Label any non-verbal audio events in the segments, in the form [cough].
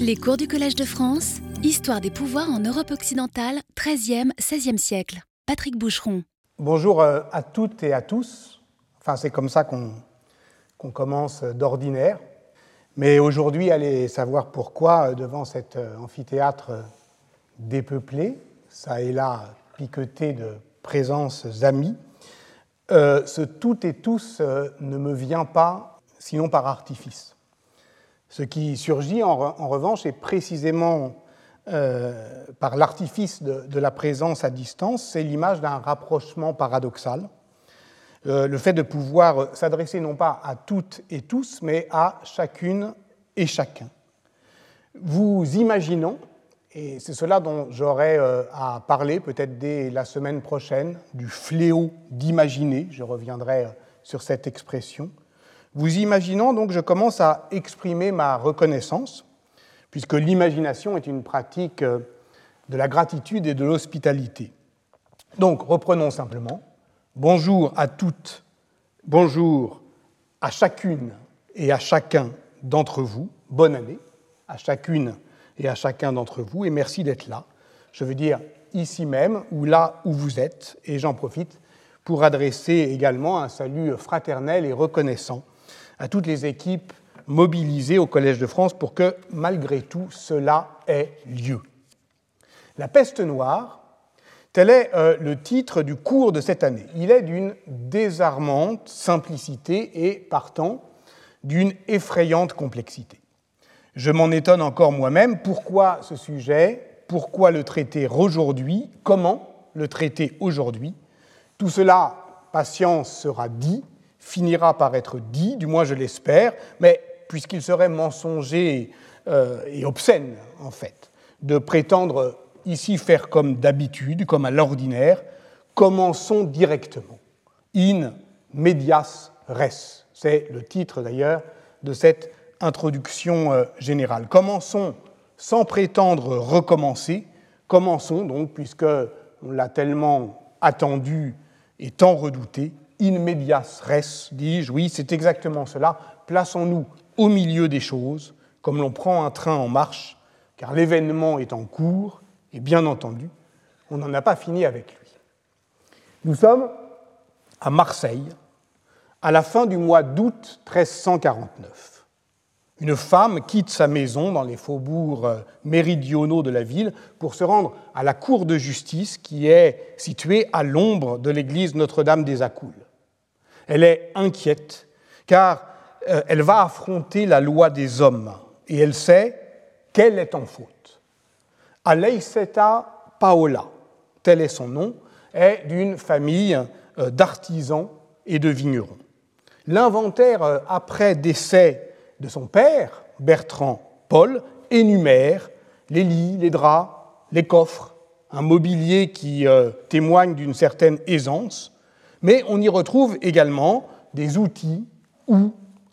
Les cours du Collège de France, Histoire des pouvoirs en Europe occidentale, 13e, 16e siècle. Patrick Boucheron. Bonjour euh, à toutes et à tous. Enfin, c'est comme ça qu'on commence d'ordinaire. Mais aujourd'hui, allez savoir pourquoi, euh, devant cet euh, amphithéâtre dépeuplé, ça et là piqueté de présences amies, ce tout et tous ne me vient pas sinon par artifice. Ce qui surgit en, revanche est précisément euh, par l'artifice de, la présence à distance, c'est l'image d'un rapprochement paradoxal, euh, le fait de pouvoir s'adresser non pas à toutes et tous, mais à chacune et chacun. Vous imaginons, et c'est cela dont j'aurai euh, à parler peut-être dès la semaine prochaine, du fléau d'imaginer, je reviendrai sur cette expression, vous imaginons donc, je commence à exprimer ma reconnaissance, puisque l'imagination est une pratique euh, de la gratitude et de l'hospitalité. Donc, reprenons simplement. Bonjour à toutes, bonjour à chacune et à chacun d'entre vous. Bonne année à chacune et à chacun d'entre vous, et merci d'être là. Je veux dire ici même ou là où vous êtes, et j'en profite pour adresser également un salut fraternel et reconnaissant à toutes les équipes mobilisées au Collège de France pour que, malgré tout, cela ait lieu. La peste noire, tel est euh, le titre du cours de cette année. Il est d'une désarmante simplicité et, partant, d'une effrayante complexité. Je m'en étonne encore moi-même. Pourquoi ce sujet? Pourquoi le traiter aujourd'hui? Comment le traiter aujourd'hui? Tout cela, patience, sera dit finira par être dit, du moins je l'espère, mais puisqu'il serait mensonger euh, et obscène, en fait, de prétendre ici faire comme d'habitude, comme à l'ordinaire, commençons directement. In medias res. C'est le titre d'ailleurs de cette introduction euh, générale. Commençons sans prétendre recommencer. Commençons donc, puisque on l'a tellement attendu et tant redouté, in medias res, dis-je, oui, c'est exactement cela. Plaçons-nous au milieu des choses, comme l'on prend un train en marche, car l'événement est en cours, et bien entendu, on n'en a pas fini avec lui. Nous sommes à Marseille, à la fin du mois d'août 1349 une femme quitte sa maison dans les faubourgs euh, méridionaux de la ville pour se rendre à la cour de justice qui est située à l'ombre de l'église Notre-Dame des Accoules. Elle est inquiète car euh, elle va affronter la loi des hommes et elle sait qu'elle est en faute. Aleiseta Paola, tel est son nom, est d'une famille euh, d'artisans et de vignerons. L'inventaire après décès de son père, Bertrand Paul, énumère les lits, les draps, les coffres, un mobilier qui euh, témoigne d'une certaine aisance, mais on y retrouve également des outils, ou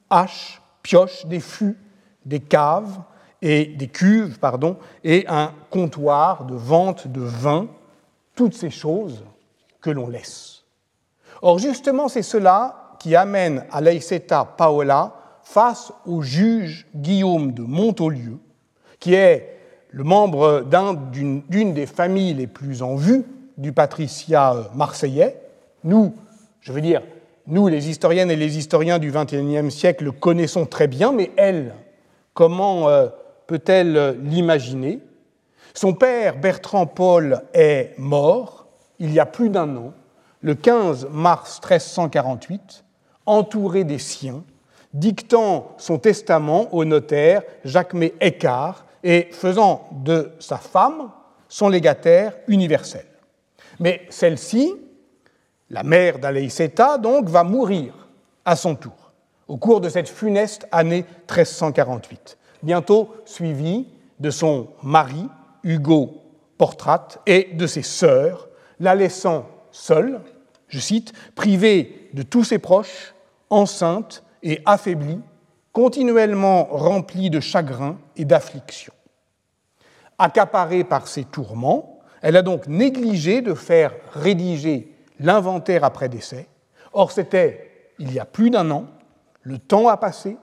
haches, pioches, des fûts, des caves et des cuves, pardon, et un comptoir de vente de vin, toutes ces choses que l'on laisse. Or, justement, c'est cela qui amène à Paola face au juge Guillaume de Montaulieu, qui est le membre d'une des familles les plus en vue du patriciat euh, marseillais. Nous, je veux dire, nous, les historiennes et les historiens du XXIe siècle, le connaissons très bien, mais elle, comment euh, peut-elle l'imaginer? Son père, Bertrand Paul, est mort il y a plus d'un an, le 15 mars 1348, entouré des siens, dictant son testament au notaire Jacques-Mé Écart et faisant de sa femme son légataire universel. Mais celle-ci, la mère d'Aleiceta, donc, va mourir à son tour au cours de cette funeste année 1348, bientôt suivie de son mari, Hugo Portrat, et de ses sœurs, la laissant seule, je cite, privée de tous ses proches, enceinte et affaiblie, continuellement remplie de chagrin et d'affliction. Accaparée par ses tourments, elle a donc négligé de faire rédiger l'inventaire après décès. Or, c'était il y a plus d'un an, le temps a passé,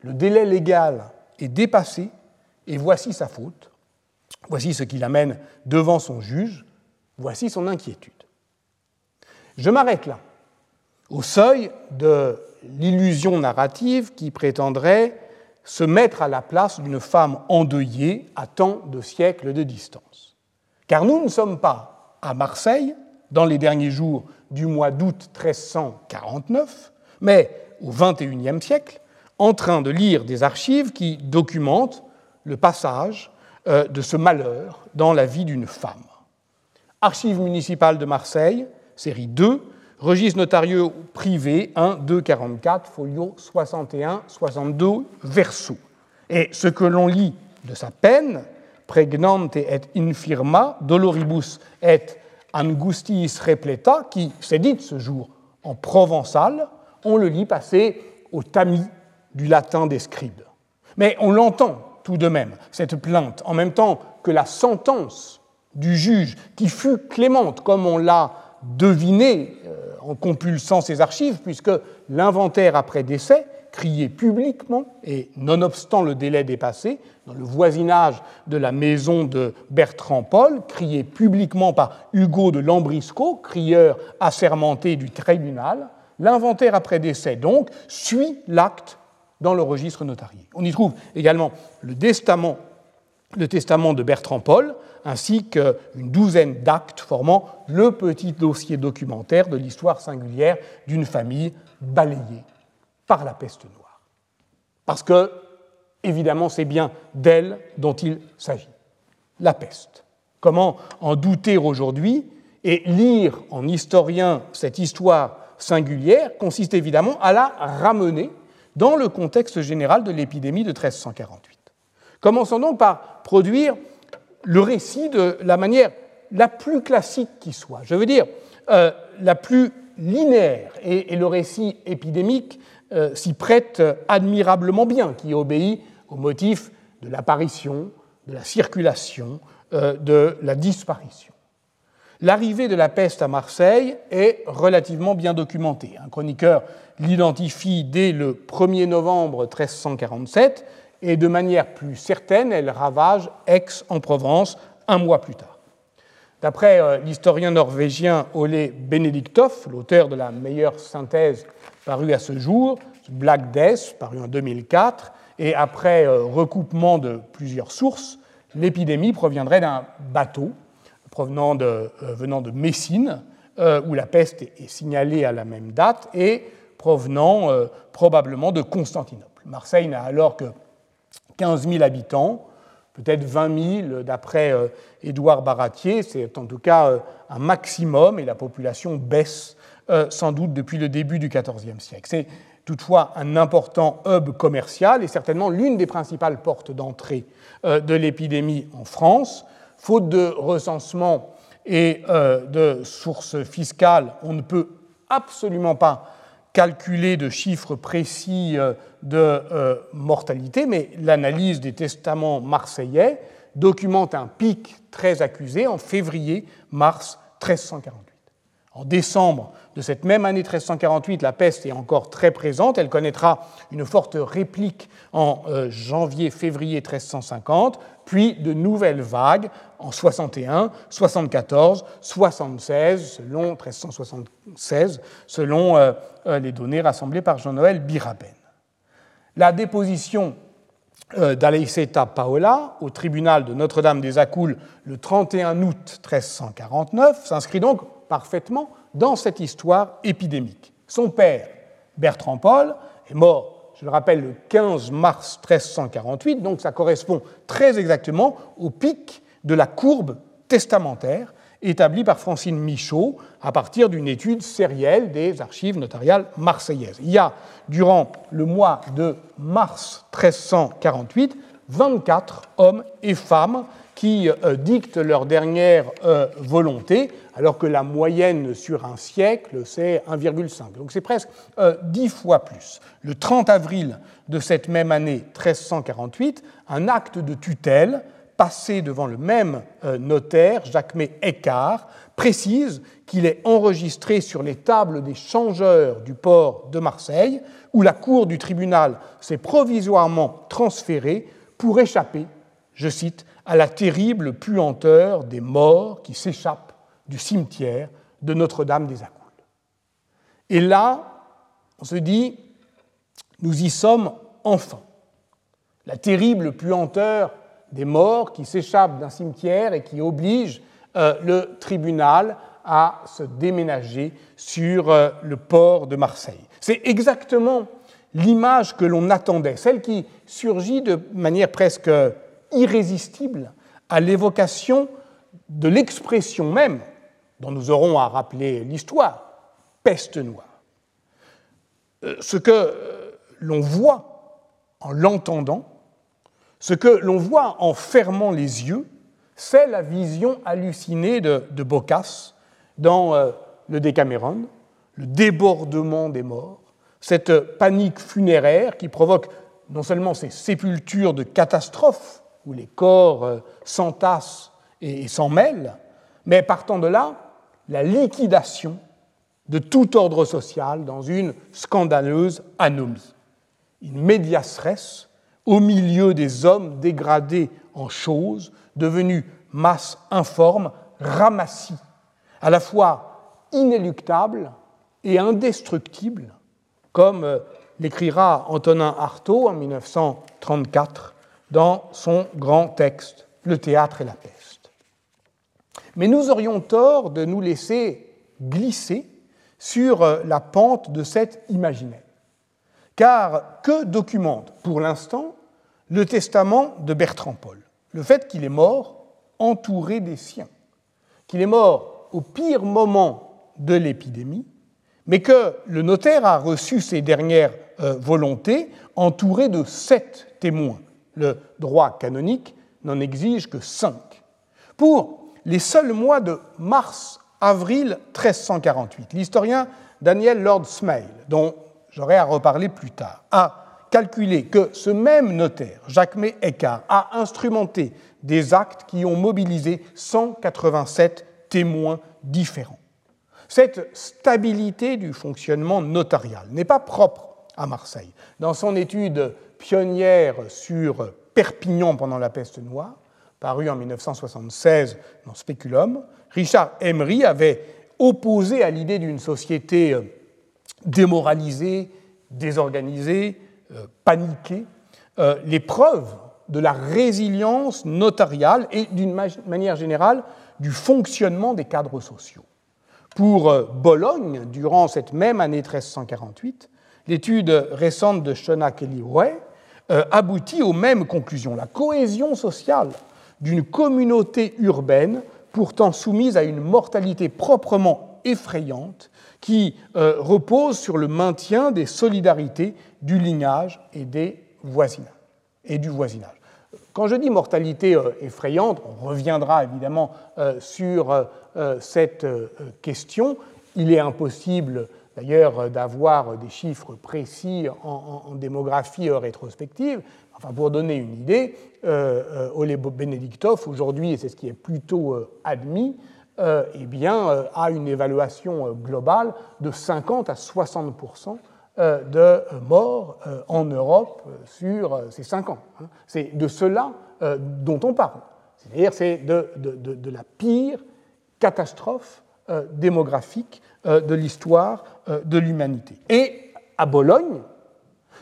le délai légal est dépassé, et voici sa faute, voici ce qui l'amène devant son juge, voici son inquiétude. Je m'arrête là, au seuil de l'illusion narrative qui prétendrait se mettre à la place d'une femme endeuillée à tant de siècles de distance. Car nous ne sommes pas à Marseille, dans les derniers jours du mois d'août 1349, mais au XXIe siècle, en train de lire des archives qui documentent le passage euh, de ce malheur dans la vie d'une femme. Archives municipales de Marseille, série 2, registre notarieux privé 1, 2, 44, folio 61, 62, verso. Et ce que l'on lit de sa peine, pregnante et infirma, doloribus et angustiis repleta, qui s'est dite ce jour en provençal, on le lit passer au tamis du latin des scribes. Mais on l'entend tout de même, cette plainte, en même temps que la sentence du juge, qui fut clémente, comme on l'a deviné euh, en compulsant ses archives, puisque l'inventaire après décès, crié publiquement, et nonobstant le délai dépassé, dans le voisinage de la maison de Bertrand Paul, crié publiquement par Hugo de Lambrisco, crieur assermenté du tribunal, l'inventaire après décès, donc, suit l'acte dans le registre notarié. On y trouve également le testament, le testament de Bertrand Paul, ainsi qu'une douzaine d'actes formant le petit dossier documentaire de l'histoire singulière d'une famille balayée par la peste noire. Parce que, évidemment, c'est bien d'elle dont il s'agit. La peste. Comment en douter aujourd'hui et lire en historien cette histoire singulière consiste évidemment à la ramener dans le contexte général de l'épidémie de 1348. Commençons donc par produire le récit de la manière la plus classique qui soit, je veux dire euh, la plus linéaire, et, le récit épidémique euh, s'y prête admirablement bien, qui obéit au motif de l'apparition, de la circulation, euh, de la disparition. L'arrivée de la peste à Marseille est relativement bien documentée. Un chroniqueur l'identifie dès le 1er novembre 1347 et de manière plus certaine, elle ravage Aix en Provence un mois plus tard. D'après euh, l'historien norvégien Ole Benediktov, l'auteur de la meilleure synthèse parue à ce jour, Black Death, paru en 2004, et après euh, recoupement de plusieurs sources, l'épidémie proviendrait d'un bateau provenant de, euh, venant de Messine, où la peste est signalée à la même date, et provenant probablement de Constantinople. Marseille n'a alors que 15 000 habitants, peut-être 20 000 d'après euh, Édouard Baratier, c'est en tout cas euh, un maximum et la population baisse euh, sans doute depuis le début du XIVe siècle. C'est toutefois un important hub commercial et certainement l'une des principales portes d'entrée de l'épidémie en France. Faute de recensement et de sources fiscales, on ne peut absolument pas calculer de chiffres précis euh, de euh, mortalité, mais l'analyse des testaments marseillais documente un pic très accusé en février-mars 1348. En décembre de cette même année 1348, la peste est encore très présente. Elle connaîtra une forte réplique en euh, janvier-février 1350, puis de nouvelles vagues en 61, 74, 76, selon 1376, selon euh, euh, les données rassemblées par Jean-Noël Biraben. La déposition d'Aleiceta Paola au tribunal de Notre-Dame des Accoules le 31 août 1349 s'inscrit donc parfaitement dans cette histoire épidémique. Son père, Bertrand Paul, est mort, je le rappelle, le 15 mars 1348, donc ça correspond très exactement au pic de la courbe testamentaire établie par Francine Michaud à partir d'une étude sérielle des archives notariales marseillaises. Il y a, durant le mois de mars 1348, 24 hommes et femmes qui euh, dictent leur dernière euh, volonté, alors que la moyenne sur un siècle, c'est 1,5. Donc c'est presque euh, dix fois plus. Le 30 avril de cette même année 1348, un acte de tutelle passé devant le même notaire, Jacquemet Écart, précise qu'il est enregistré sur les tables des changeurs du port de Marseille, où la cour du tribunal s'est provisoirement transférée pour échapper je cite, à la terrible puanteur des morts qui s'échappent du cimetière de Notre-Dame des Accoules. Et là, on se dit, nous y sommes enfin. La terrible puanteur des morts qui s'échappent d'un cimetière et qui oblige euh, le tribunal à se déménager sur euh, le port de Marseille. C'est exactement l'image que l'on attendait, celle qui surgit de manière presque irrésistible à l'évocation de l'expression même dont nous aurons à rappeler l'histoire, peste noire. Euh, ce que l'on voit en l'entendant, ce que l'on voit en fermant les yeux, c'est la vision hallucinée de, de Boccace dans euh, le Décameron, le débordement des morts, cette panique funéraire qui provoque non seulement ces sépultures de catastrophes où les corps euh, s'entassent et s'en mêlent, mais partant de là, la liquidation de tout ordre social dans une scandaleuse anomie. Une médias au milieu des hommes dégradés en choses, devenus masse informe, ramassis, à la fois inéluctable et indestructible, comme euh, l'écrira Antonin Artaud en 1934 dans son grand texte Le théâtre et la peste. Mais nous aurions tort de nous laisser glisser sur euh, la pente de cet imaginaire. Car que documente pour l'instant le testament de Bertrand Paul Le fait qu'il est mort entouré des siens, qu'il est mort au pire moment de l'épidémie, mais que le notaire a reçu ses dernières euh, volontés entouré de sept témoins. Le droit canonique n'en exige que cinq. Pour les seuls mois de mars-avril 1348, l'historien Daniel Lord Smail, dont j'aurai à reparler plus tard, a calculé que ce même notaire, Jacques May Eckhart, a instrumenté des actes qui ont mobilisé 187 témoins différents. Cette stabilité du fonctionnement notarial n'est pas propre à Marseille. Dans son étude pionnière sur Perpignan pendant la peste noire, parue en 1976 dans Speculum, Richard Emery avait opposé à l'idée d'une société démoralisée, désorganisée, euh, paniquée, euh, les preuves de la résilience notariale et d'une manière générale du fonctionnement des cadres sociaux. Pour euh, Bologne, durant cette même année 1348, l'étude récente de Shona Kelly Way aboutit aux mêmes conclusions. La cohésion sociale d'une communauté urbaine pourtant soumise à une mortalité proprement effrayante qui repose sur le maintien des solidarités du lignage et, du voisinage. Quand je dis mortalité euh, effrayante, on reviendra évidemment euh, sur euh, cette question. Il est impossible d'ailleurs d'avoir des chiffres précis en, démographie rétrospective. Enfin, pour donner une idée, Ole Benediktov, aujourd'hui, et c'est ce qui est plutôt admis, eh bien, a une évaluation globale de 50 à 60% euh, de morts euh, en Europe euh, sur ces cinq ans. Hein. C'est de cela dont on parle. C'est-à-dire c'est de, de, la pire catastrophe démographique de l'histoire de l'humanité. Et à Bologne,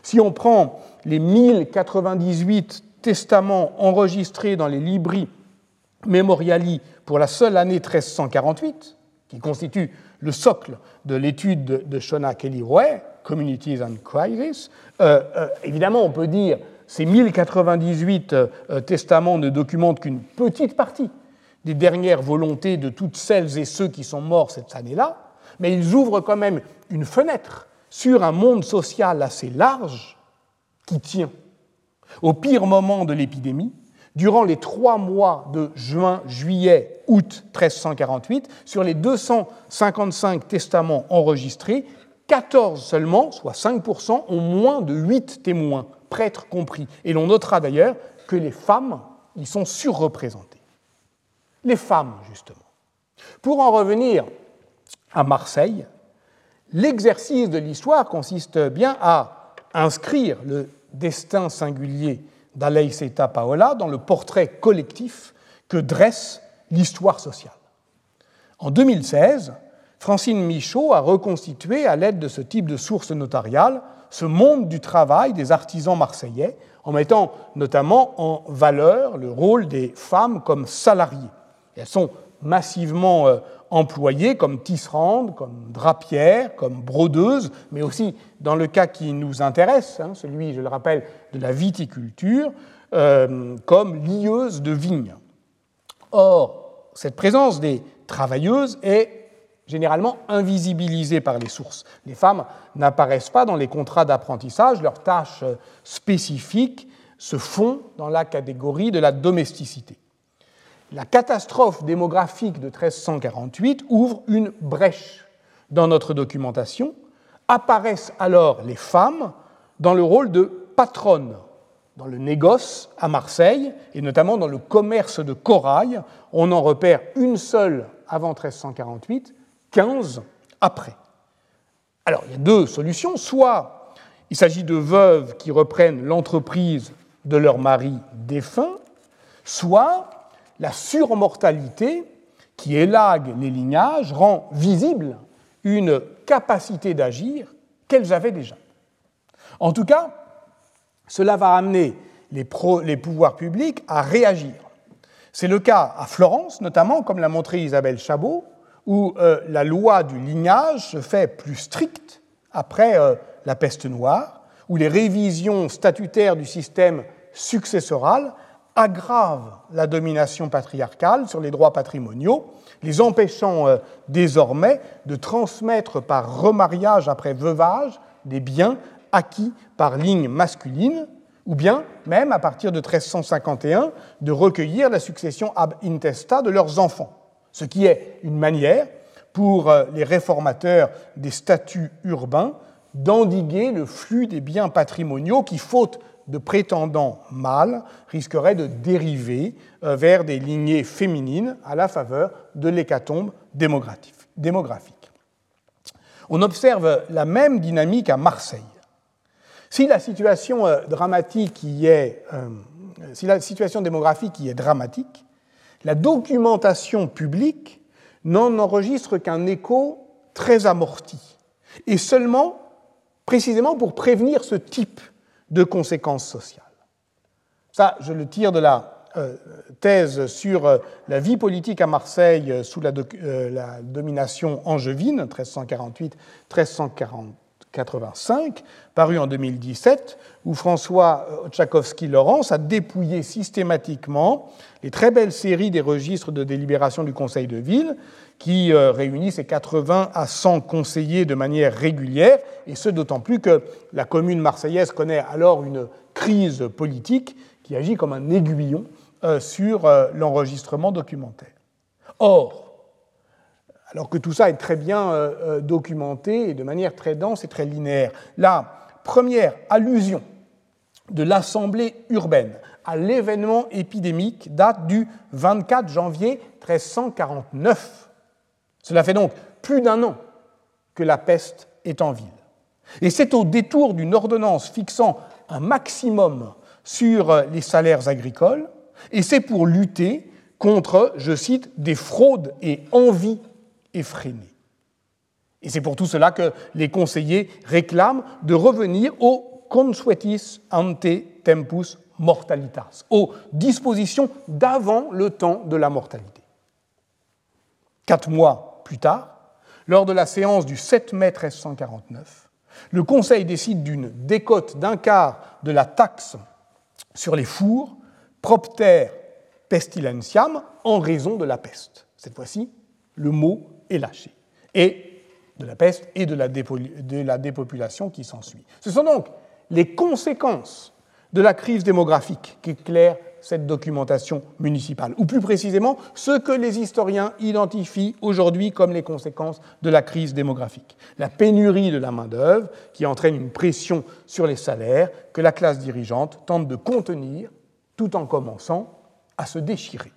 si on prend les 1098 testaments enregistrés dans les libris memoriali pour la seule année 1348, qui constitue le socle de l'étude de Shona Kelly-Roy, Communities and Crisis. Euh, euh, évidemment, on peut dire ces 1098 euh, testaments ne documentent qu'une petite partie des dernières volontés de toutes celles et ceux qui sont morts cette année-là, mais ils ouvrent quand même une fenêtre sur un monde social assez large qui tient. Au pire moment de l'épidémie, durant les trois mois de juin, juillet, août 1348, sur les 255 testaments enregistrés, 14 seulement, soit 5%, ont moins de 8 témoins, prêtres compris. Et l'on notera d'ailleurs que les femmes y sont surreprésentées. Les femmes, justement. Pour en revenir à Marseille, l'exercice de l'histoire consiste bien à inscrire le destin singulier d'Aleiseta Paola dans le portrait collectif que dresse l'histoire sociale. En 2016, Francine Michaud a reconstitué, à l'aide de ce type de sources notariales, ce monde du travail des artisans marseillais, en mettant notamment en valeur le rôle des femmes comme salariées. elles sont massivement euh, employées comme tisserandes, comme drapières, comme brodeuses, mais aussi dans le cas qui nous intéresse, hein, celui, je le rappelle, de la viticulture, euh, comme lieuses de vignes. Or, cette présence des travailleuses est généralement invisibilisées par les sources. Les femmes n'apparaissent pas dans les contrats d'apprentissage, leurs tâches spécifiques se font dans la catégorie de la domesticité. La catastrophe démographique de 1348 ouvre une brèche dans notre documentation. Apparaissent alors les femmes dans le rôle de patronnes dans le négoce à Marseille, et notamment dans le commerce de corail. On en repère une seule avant 1348, 15 après. Alors, il y a deux solutions. Soit il s'agit de veuves qui reprennent l'entreprise de leur mari défunt, soit la surmortalité qui élague les lignages rend visible une capacité d'agir qu'elles avaient déjà. En tout cas, cela va amener les, pouvoirs publics à réagir. C'est le cas à Florence, notamment, comme l'a montré Isabelle Chabot, où euh, la loi du lignage se fait plus stricte après euh, la peste noire, où les révisions statutaires du système successoral aggravent la domination patriarcale sur les droits patrimoniaux, les empêchant euh, désormais de transmettre par remariage après veuvage des biens acquis par ligne masculine, ou bien, même à partir de 1351, de recueillir la succession ab intesta de leurs enfants, ce qui est une manière pour euh, les réformateurs des statuts urbains d'endiguer le flux des biens patrimoniaux qui, faute de prétendants mâles, risqueraient de dériver euh, vers des lignées féminines à la faveur de l'hécatombe démographique. On observe la même dynamique à Marseille. Si la situation euh, dramatique y est, euh, si la situation démographique y est dramatique, la documentation publique n'en enregistre qu'un écho très amorti, et seulement précisément pour prévenir ce type de conséquences sociales. Ça, je le tire de la euh, thèse sur la vie politique à Marseille sous la, domination angevine, 1348-1340. 85, paru en 2017, où François Tchaikovsky-Laurence a dépouillé systématiquement les très belles séries des registres de délibération du Conseil de ville, qui euh, réunissent ces 80 à 100 conseillers de manière régulière, et ce d'autant plus que la commune marseillaise connaît alors une crise politique qui agit comme un aiguillon euh, sur euh, l'enregistrement documentaire. Or, alors que tout ça est très bien documenté et de manière très dense et très linéaire. La première allusion de l'Assemblée urbaine à l'événement épidémique date du 24 janvier 1349. Cela fait donc plus d'un an que la peste est en ville. Et c'est au détour d'une ordonnance fixant un maximum sur les salaires agricoles, et c'est pour lutter contre, je cite, des fraudes et envies effréné. Et c'est pour tout cela que les conseillers réclament de revenir au consuetis ante tempus mortalitas, aux dispositions d'avant le temps de la mortalité. Quatre mois plus tard, lors de la séance du 7 mai 1349, le Conseil décide d'une décote d'un quart de la taxe sur les fours, propter pestilentiam, en raison de la peste. Cette fois-ci, le mot est lâché, et de la peste et de la, dépopulation qui s'ensuit. Ce sont donc les conséquences de la crise démographique qui éclairent cette documentation municipale, ou plus précisément ce que les historiens identifient aujourd'hui comme les conséquences de la crise démographique. La pénurie de la main-d'œuvre qui entraîne une pression sur les salaires que la classe dirigeante tente de contenir tout en commençant à se déchirer.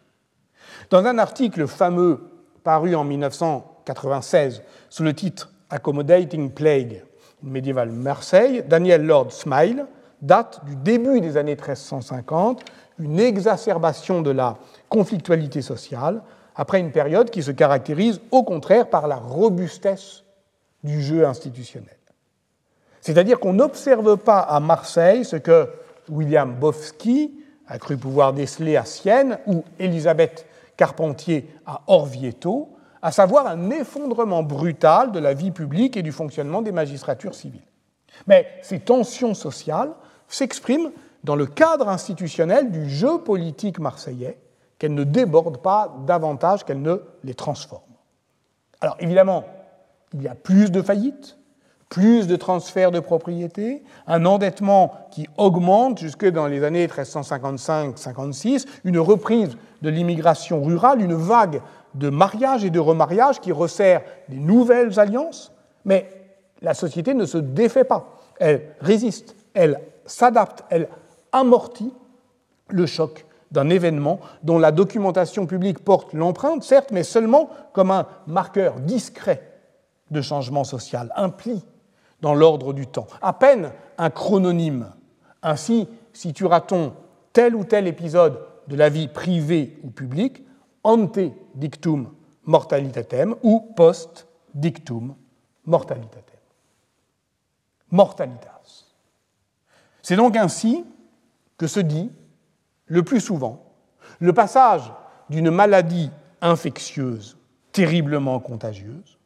Dans un article fameux paru en 1996 sous le titre Accommodating Plague in Medieval Marseille, Daniel Lord Smile date du début des années 1350, une exacerbation de la conflictualité sociale, après une période qui se caractérise au contraire par la robustesse du jeu institutionnel. C'est-à-dire qu'on n'observe pas à Marseille ce que William Bofsky a cru pouvoir déceler à Sienne ou Elisabeth Carpentier à Orvieto, à savoir un effondrement brutal de la vie publique et du fonctionnement des magistratures civiles. Mais ces tensions sociales s'expriment dans le cadre institutionnel du jeu politique marseillais, qu'elles ne débordent pas davantage qu'elles ne les transforment. Alors évidemment, il y a plus de faillites, plus de transferts de propriété, un endettement qui augmente jusque dans les années 1355-56, une reprise de l'immigration rurale, une vague de mariages et de remariages qui resserrent des nouvelles alliances, mais la société ne se défait pas, elle résiste, elle s'adapte, elle amortit le choc d'un événement dont la documentation publique porte l'empreinte, certes, mais seulement comme un marqueur discret de changement social, un dans l'ordre du temps, à peine un chrononyme. Ainsi situera-t-on tel ou tel épisode de la vie privée ou publique ante dictum mortalitatem ou post dictum mortalitatem. Mortalitas. C'est donc ainsi que se dit, le plus souvent, le passage d'une maladie infectieuse terriblement contagieuse,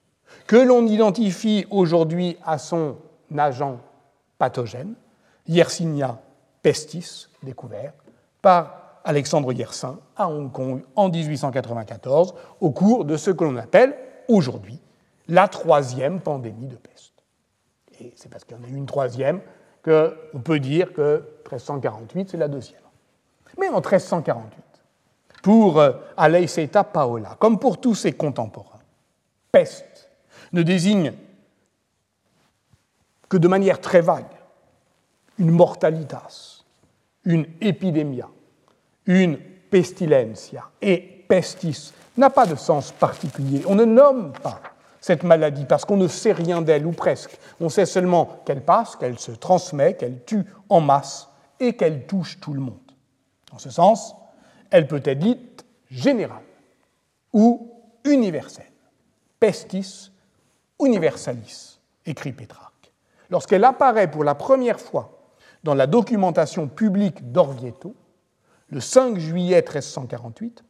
que l'on identifie aujourd'hui à son agent pathogène, Yersinia pestis, découvert par Alexandre Yersin à Hong Kong en 1894 au cours de ce que l'on appelle aujourd'hui la troisième pandémie de peste. Et c'est parce qu'il y en a eu une troisième qu'on peut dire que 1348, c'est la deuxième. Mais en 1348, pour euh, Aleiseta Paola, comme pour tous ses contemporains, peste ne désigne que de manière très vague une mortalitas, une épidémia, une pestilencia et pestis n'a pas de sens particulier. On ne nomme pas cette maladie parce qu'on ne sait rien d'elle ou presque. On sait seulement qu'elle passe, qu'elle se transmet, qu'elle tue en masse et qu'elle touche tout le monde. En ce sens, elle peut être dite générale ou universelle. Pestis universalis, écrit Pétrarque. Lorsqu'elle apparaît pour la première fois dans la documentation publique d'Orvieto, le 5 juillet 1348,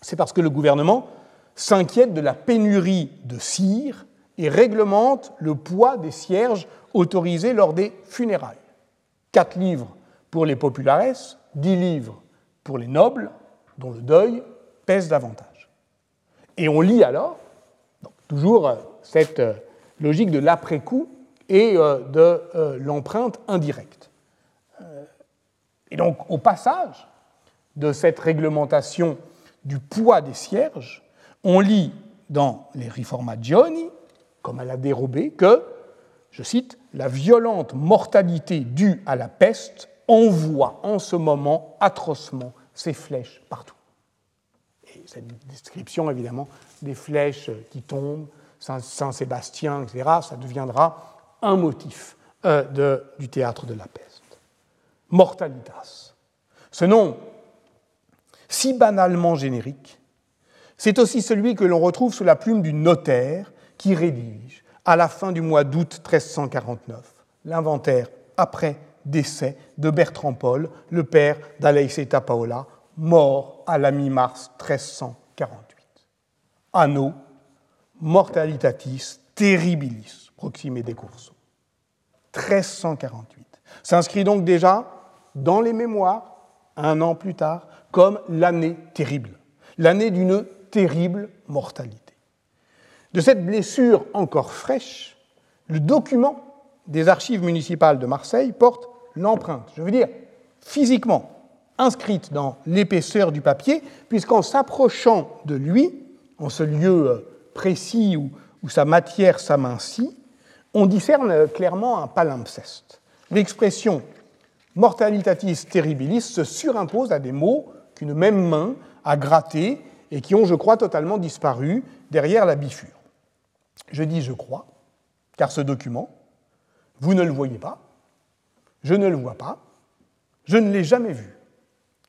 c'est parce que le gouvernement s'inquiète de la pénurie de cire et réglemente le poids des cierges autorisés lors des funérailles. Quatre livres pour les populares, dix livres pour les nobles, dont le deuil pèse davantage. Et on lit alors, toujours euh, cette euh, logique de l'après-coup et euh, de l'empreinte indirecte. Et donc, au passage, de cette réglementation du poids des cierges, on lit dans les Riformagioni, comme à la dérobée, que, je cite, la violente mortalité due à la peste envoie en ce moment atrocement ses flèches partout. Et cette description, évidemment, des flèches qui tombent, Saint-Sébastien, etc., ça deviendra un motif euh, du théâtre de la peste. Mortalitas. Ce nom si banalement générique, c'est aussi celui que l'on retrouve sous la plume du notaire qui rédige, à la fin du mois d'août 1349, l'inventaire après décès de Bertrand Paul, le père d'Aleiceta Paola, mort à la mi-mars 1348. Anno mortalitatis terribilis proxime des Curso. 1348. S'inscrit donc déjà dans les mémoires, un an plus tard, comme l'année terrible, l'année d'une terrible mortalité. De cette blessure encore fraîche, le document des archives municipales de Marseille porte l'empreinte, je veux dire physiquement, inscrite dans l'épaisseur du papier, puisqu'en s'approchant de lui, en ce lieu euh, précis où, sa matière s'amincit, on discerne clairement un palimpseste. L'expression mortalitatis terribilis se surimpose à des mots qu'une même main a gratté et qui ont, je crois, totalement disparu derrière la bifure. Je dis je crois, car ce document, vous ne le voyez pas. Je ne le vois pas. Je ne l'ai jamais vu.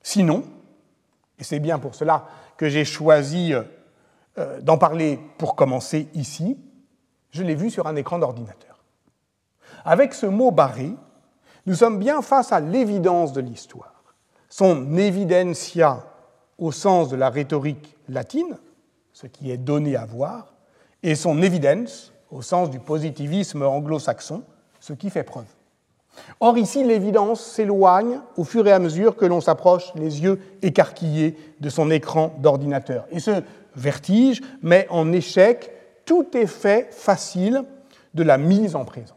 Sinon, et c'est bien pour cela que j'ai choisi euh, euh, d'en parler pour commencer ici, je l'ai vu sur un écran d'ordinateur. Avec ce mot barré, nous sommes bien face à l'évidence de l'histoire. Son evidencia au sens de la rhétorique latine, ce qui est donné à voir, et son evidence au sens du positivisme anglo-saxon, ce qui fait preuve. Or ici, l'évidence s'éloigne au fur et à mesure que l'on s'approche les yeux écarquillés de son écran d'ordinateur. Et ce vertige met en échec tout effet facile de la mise en présence.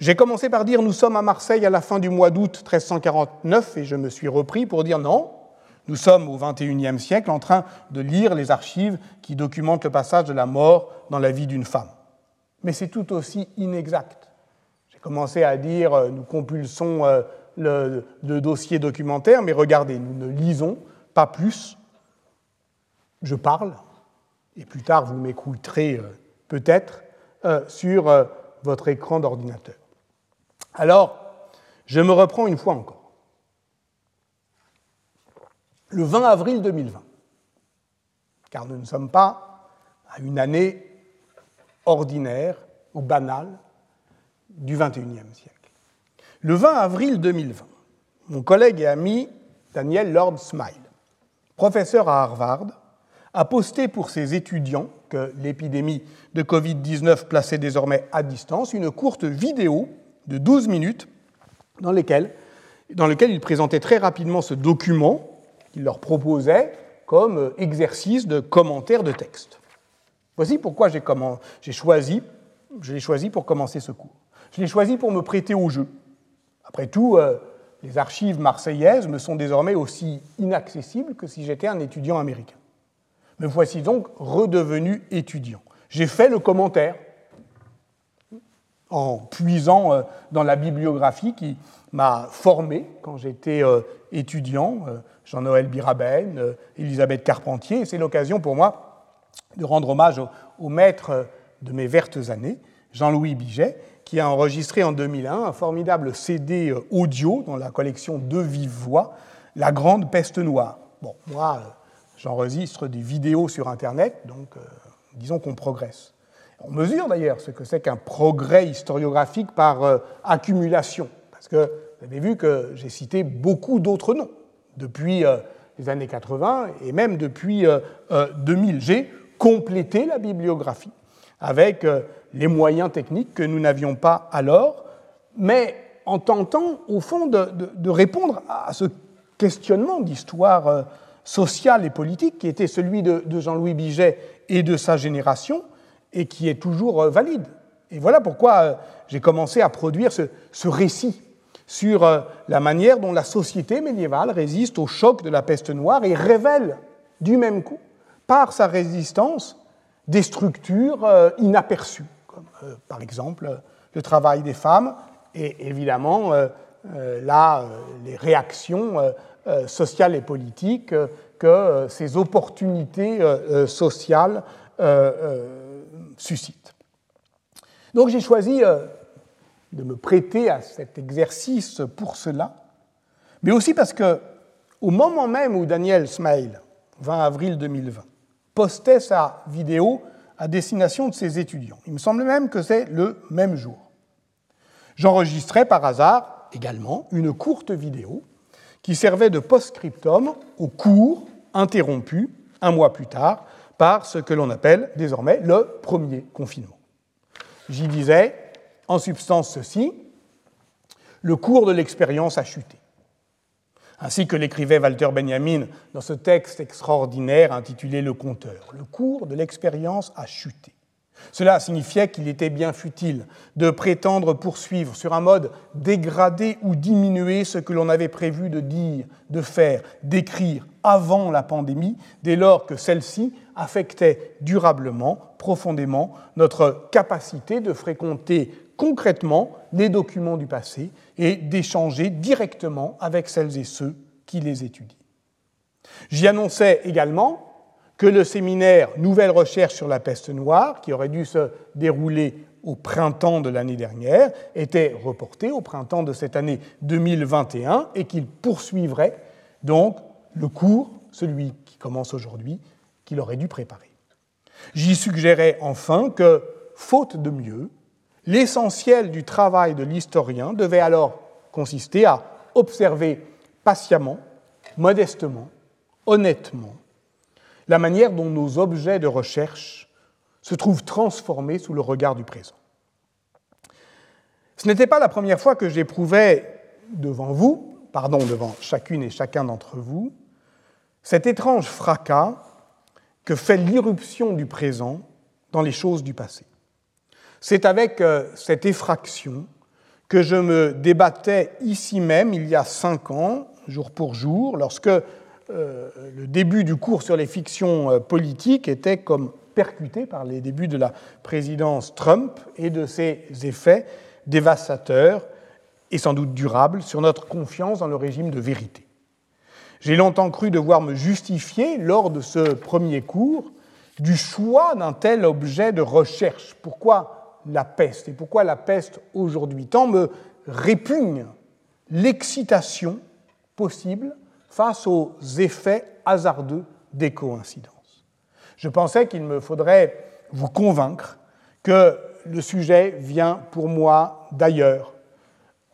J'ai commencé par dire nous sommes à Marseille à la fin du mois d'août 1349 et je me suis repris pour dire non, nous sommes au XXIe siècle en train de lire les archives qui documentent le passage de la mort dans la vie d'une femme. Mais c'est tout aussi inexact. J'ai commencé à dire euh, nous compulsons euh, le, dossier documentaire, mais regardez, nous ne lisons pas plus. Je parle, et plus tard vous m'écouterez euh, peut-être sur votre écran d'ordinateur. Alors, je me reprends une fois encore. Le 20 avril 2020, car nous ne sommes pas à une année ordinaire ou banale du XXIe siècle. Le 20 avril 2020, mon collègue et ami Daniel Lord Smile, professeur à Harvard, a posté pour ses étudiants que l'épidémie de Covid-19 plaçait désormais à distance une courte vidéo de 12 minutes dans, dans lequel il présentait très rapidement ce document qu'il leur proposait comme exercice de commentaire de texte. Voici pourquoi j'ai choisi, je l'ai choisi pour commencer ce cours. Je l'ai choisi pour me prêter au jeu. Après tout, euh, les archives marseillaises me sont désormais aussi inaccessibles que si j'étais un étudiant américain. Me voici donc redevenu étudiant. J'ai fait le commentaire en puisant euh, dans la bibliographie qui m'a formé quand j'étais euh, étudiant, Jean-Noël Biraben, Elisabeth Carpentier. C'est l'occasion pour moi de rendre hommage au, maître de mes vertes années, Jean-Louis Biget, qui a enregistré en 2001 un formidable CD audio dans la collection De Vive Voix, La Grande Peste Noire. Bon, moi, j'enregistre des vidéos sur Internet, donc disons qu'on progresse. On mesure d'ailleurs ce que c'est qu'un progrès historiographique par euh, accumulation, parce que vous avez vu que j'ai cité beaucoup d'autres noms depuis euh, les années 80 et même depuis 2000. Euh, j'ai complété la bibliographie avec les moyens techniques que nous n'avions pas alors, mais en tentant, au fond, de, répondre à ce questionnement d'histoire sociale et politique qui était celui de Jean-Louis Biget et de sa génération, et qui est toujours euh, valide. Et voilà pourquoi euh, j'ai commencé à produire ce, récit sur euh, la manière dont la société médiévale résiste au choc de la peste noire et révèle du même coup, par sa résistance, des structures inaperçues, par exemple le travail des femmes et évidemment là, les réactions sociales et politiques que ces opportunités sociales suscite. Donc j'ai choisi euh, de me prêter à cet exercice pour cela, mais aussi parce que au moment même où Daniel Smail, 20 avril 2020, postait sa vidéo à destination de ses étudiants, il me semble même que c'est le même jour, j'enregistrais par hasard également une courte vidéo qui servait de post-scriptum au cours interrompu un mois plus tard par ce que l'on appelle désormais le premier confinement. J'y disais, en substance, ceci, le cours de l'expérience a chuté. Ainsi que l'écrivait Walter Benjamin dans ce texte extraordinaire intitulé Le compteur. Le cours de l'expérience a chuté. Cela signifiait qu'il était bien futile de prétendre poursuivre sur un mode dégradé ou diminué ce que l'on avait prévu de dire, de faire, d'écrire avant la pandémie, dès lors que celle-ci affectait durablement, profondément, notre capacité de fréquenter concrètement les documents du passé et d'échanger directement avec celles et ceux qui les étudient. J'y annonçais également que le séminaire Nouvelles recherches sur la peste noire, qui aurait dû se dérouler au printemps de l'année dernière était reporté au printemps de cette année 2021 et qu'il poursuivrait donc le cours, celui qui commence aujourd'hui, qu'il aurait dû préparer. J'y suggérais enfin que, faute de mieux, l'essentiel du travail de l'historien devait alors consister à observer patiemment, modestement, honnêtement, la manière dont nos objets de recherche se trouvent transformés sous le regard du présent. Ce n'était pas la première fois que j'éprouvais devant vous, pardon, devant chacune et chacun d'entre vous, cet étrange fracas que fait l'irruption du présent dans les choses du passé. C'est avec euh, cette effraction que je me débattais ici même il y a cinq ans, jour pour jour, lorsque euh, le début du cours sur les fictions euh, politiques était comme percuté par les débuts de la présidence Trump et de ses effets dévastateurs et sans doute durables sur notre confiance dans le régime de vérité. J'ai longtemps cru devoir me justifier lors de ce premier cours du choix d'un tel objet de recherche. Pourquoi la peste Et pourquoi la peste aujourd'hui? Tant me répugne l'excitation possible face aux effets hasardeux des coïncidences. Je pensais qu'il me faudrait vous convaincre que le sujet vient pour moi d'ailleurs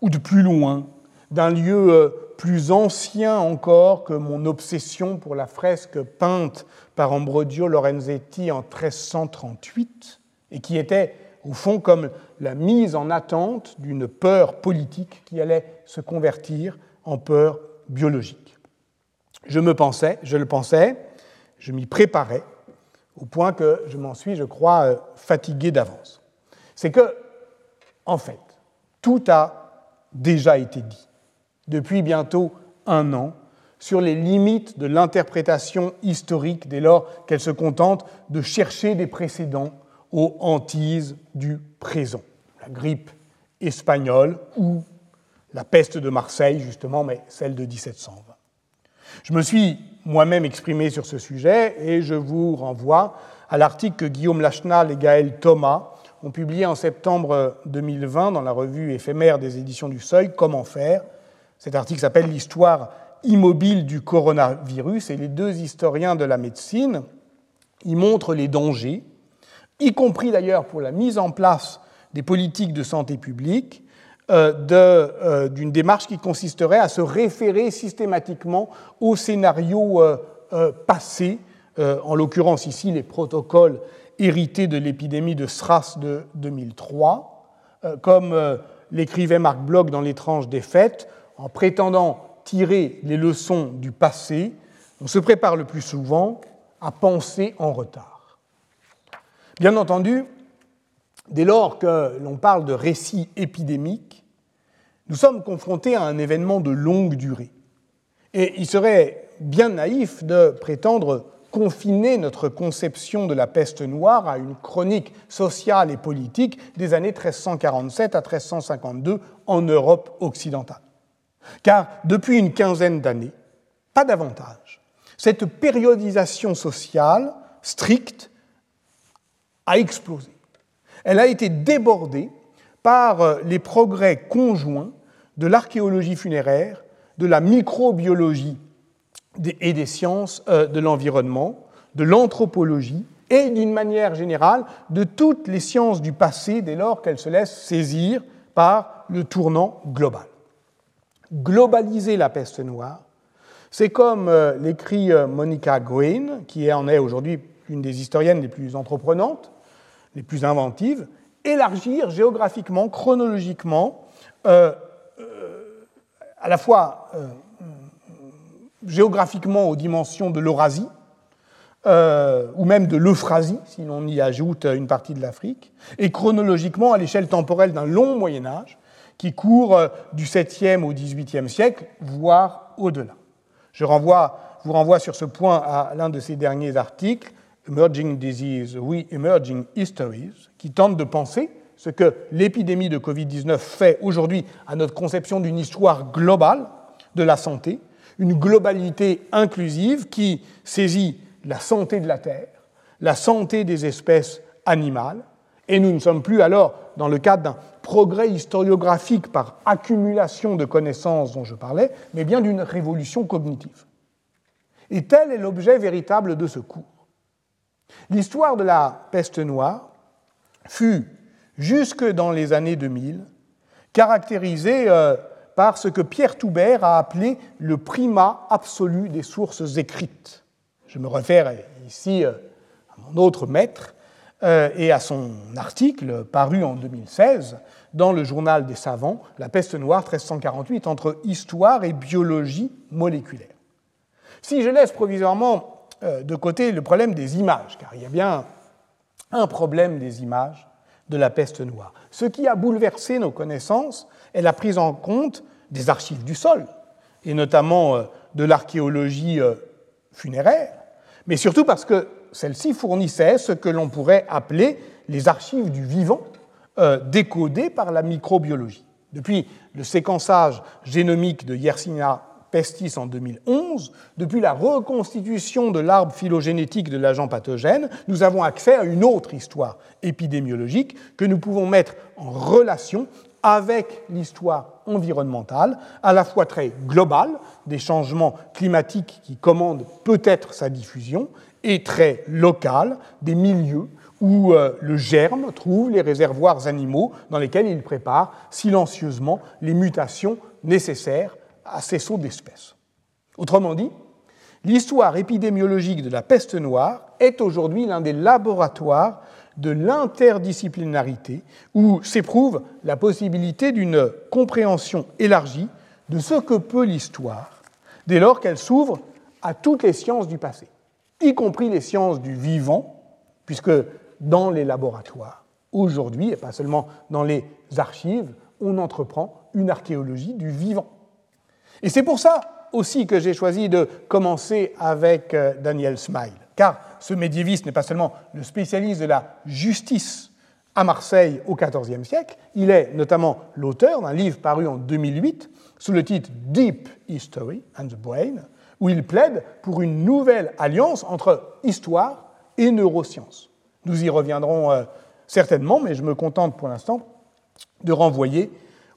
ou de plus loin, d'un lieu euh, plus ancien encore que mon obsession pour la fresque peinte par Ambrogio Lorenzetti en 1338, et qui était au fond comme la mise en attente d'une peur politique qui allait se convertir en peur biologique. Je me pensais, je le pensais, je m'y préparais, au point que je m'en suis, je crois, euh, fatigué d'avance. C'est que, en fait, tout a déjà été dit depuis bientôt un an sur les limites de l'interprétation historique dès lors qu'elle se contente de chercher des précédents aux hantises du présent. La grippe espagnole ou la peste de Marseille, justement, mais celle de 1720. Je me suis moi-même exprimé sur ce sujet et je vous renvoie à l'article que Guillaume Lachenal et Gaël Thomas ont publié en septembre 2020 dans la revue éphémère des éditions du Seuil, Comment faire, cet article s'appelle L'histoire immobile du coronavirus et les deux historiens de la médecine y montrent les dangers, y compris d'ailleurs pour la mise en place des politiques de santé publique, euh, euh, d'une démarche qui consisterait à se référer systématiquement aux scénarios euh, passés, en l'occurrence ici les protocoles hérités de l'épidémie de SRAS de 2003, comme l'écrivait Marc Bloch dans L'étrange défaite, en prétendant tirer les leçons du passé, on se prépare le plus souvent à penser en retard. Bien entendu, dès lors que l'on parle de récit épidémique, nous sommes confrontés à un événement de longue durée. Et il serait bien naïf de prétendre confiner notre conception de la peste noire à une chronique sociale et politique des années 1347 à 1352 en Europe occidentale. Car depuis une quinzaine d'années, pas davantage, cette périodisation sociale stricte a explosé. Elle a été débordée par euh, les progrès conjoints de l'archéologie funéraire, de la microbiologie et des sciences euh, de l'environnement, de l'anthropologie et d'une manière générale de toutes les sciences du passé dès lors qu'elles se laissent saisir par le tournant global globaliser la peste noire, c'est comme euh, l'écrit Monica Green, qui en est aujourd'hui une des historiennes les plus entreprenantes, les plus inventives, élargir géographiquement, chronologiquement, euh, à la fois géographiquement aux dimensions de l'Eurasie, ou même de l'Euphrasie, si l'on y ajoute une partie de l'Afrique, et chronologiquement à l'échelle temporelle d'un long Moyen Âge, qui court euh, du 7e au 18e siècle, voire au-delà. Je vous renvoie sur ce point à l'un de ces derniers articles, Emerging Disease, We Emerging Histories, qui tente de penser ce que l'épidémie de Covid-19 fait aujourd'hui à notre conception d'une histoire globale de la santé, une globalité inclusive qui saisit la santé de la Terre, la santé des espèces animales Et nous ne sommes plus alors dans le cadre d'un progrès historiographique par accumulation de connaissances dont je parlais, mais bien d'une révolution cognitive. Et tel est l'objet véritable de ce cours. L'histoire de la peste noire fut, jusque dans les années 2000, caractérisée euh, par ce que Pierre Toubert a appelé le primat absolu des sources écrites. Je me réfère ici euh, à mon autre maître euh, et à son article paru en 2016 dans le journal des savants, La peste noire 1348, entre histoire et biologie moléculaire. Si je laisse provisoirement de côté le problème des images, car il y a bien un problème des images de la peste noire, ce qui a bouleversé nos connaissances est la prise en compte des archives du sol, et notamment euh, de l'archéologie euh, funéraire, mais surtout parce que celle-ci fournissait ce que l'on pourrait appeler les archives du vivant, euh, décodées par la microbiologie. Depuis le séquençage génomique de Yersinia pestis en 2011, depuis la reconstitution de l'arbre phylogénétique de l'agent pathogène, nous avons accès à une autre histoire épidémiologique que nous pouvons mettre en relation avec l'histoire environnementale, à la fois très globale, des changements climatiques qui commandent peut-être sa diffusion, et très locale, des milieux où euh, le germe trouve les réservoirs animaux dans lesquels il prépare silencieusement les mutations nécessaires à ces sauts d'espèces. Autrement dit, l'histoire épidémiologique de la peste noire est aujourd'hui l'un des laboratoires de l'interdisciplinarité, où s'éprouve la possibilité d'une compréhension élargie de ce que peut l'histoire, dès lors qu'elle s'ouvre à toutes les sciences du passé, y compris les sciences du vivant, puisque dans les laboratoires, aujourd'hui, et pas seulement dans les archives, on entreprend une archéologie du vivant. Et c'est pour ça aussi que j'ai choisi de commencer avec euh, Daniel Smile, car ce médiéviste n'est pas seulement le spécialiste de la justice à Marseille au XIVe siècle, il est notamment l'auteur d'un livre paru en 2008 sous le titre Deep History and the Brain, où il plaide pour une nouvelle alliance entre histoire et neurosciences. Nous y reviendrons euh, certainement, mais je me contente pour l'instant de renvoyer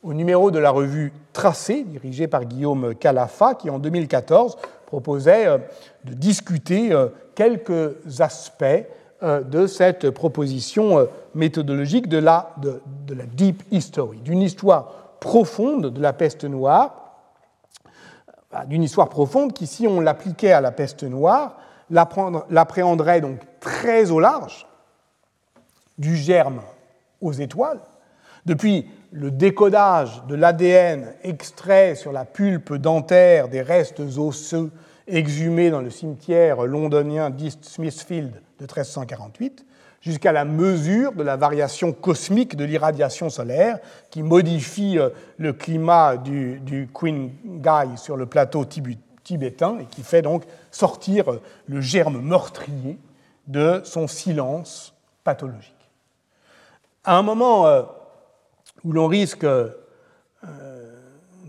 au numéro de la revue Tracé, dirigé par Guillaume Calafa, qui en 2014 proposait euh, de discuter euh, quelques aspects euh, de cette proposition méthodologique de la, de, la deep history, d'une histoire profonde de la peste noire, d'une histoire profonde qui, si on l'appliquait à la peste noire, l'appréhenderait donc très au large, du germe aux étoiles, depuis le décodage de l'ADN extrait sur la pulpe dentaire des restes osseux exhumés dans le cimetière londonien d'East Smithfield de 1348, jusqu'à la mesure de la variation cosmique de l'irradiation solaire qui modifie euh, le climat du, du Gai sur le plateau tibétain et qui fait donc sortir euh, le germe meurtrier de son silence pathologique. À un moment euh, où l'on risque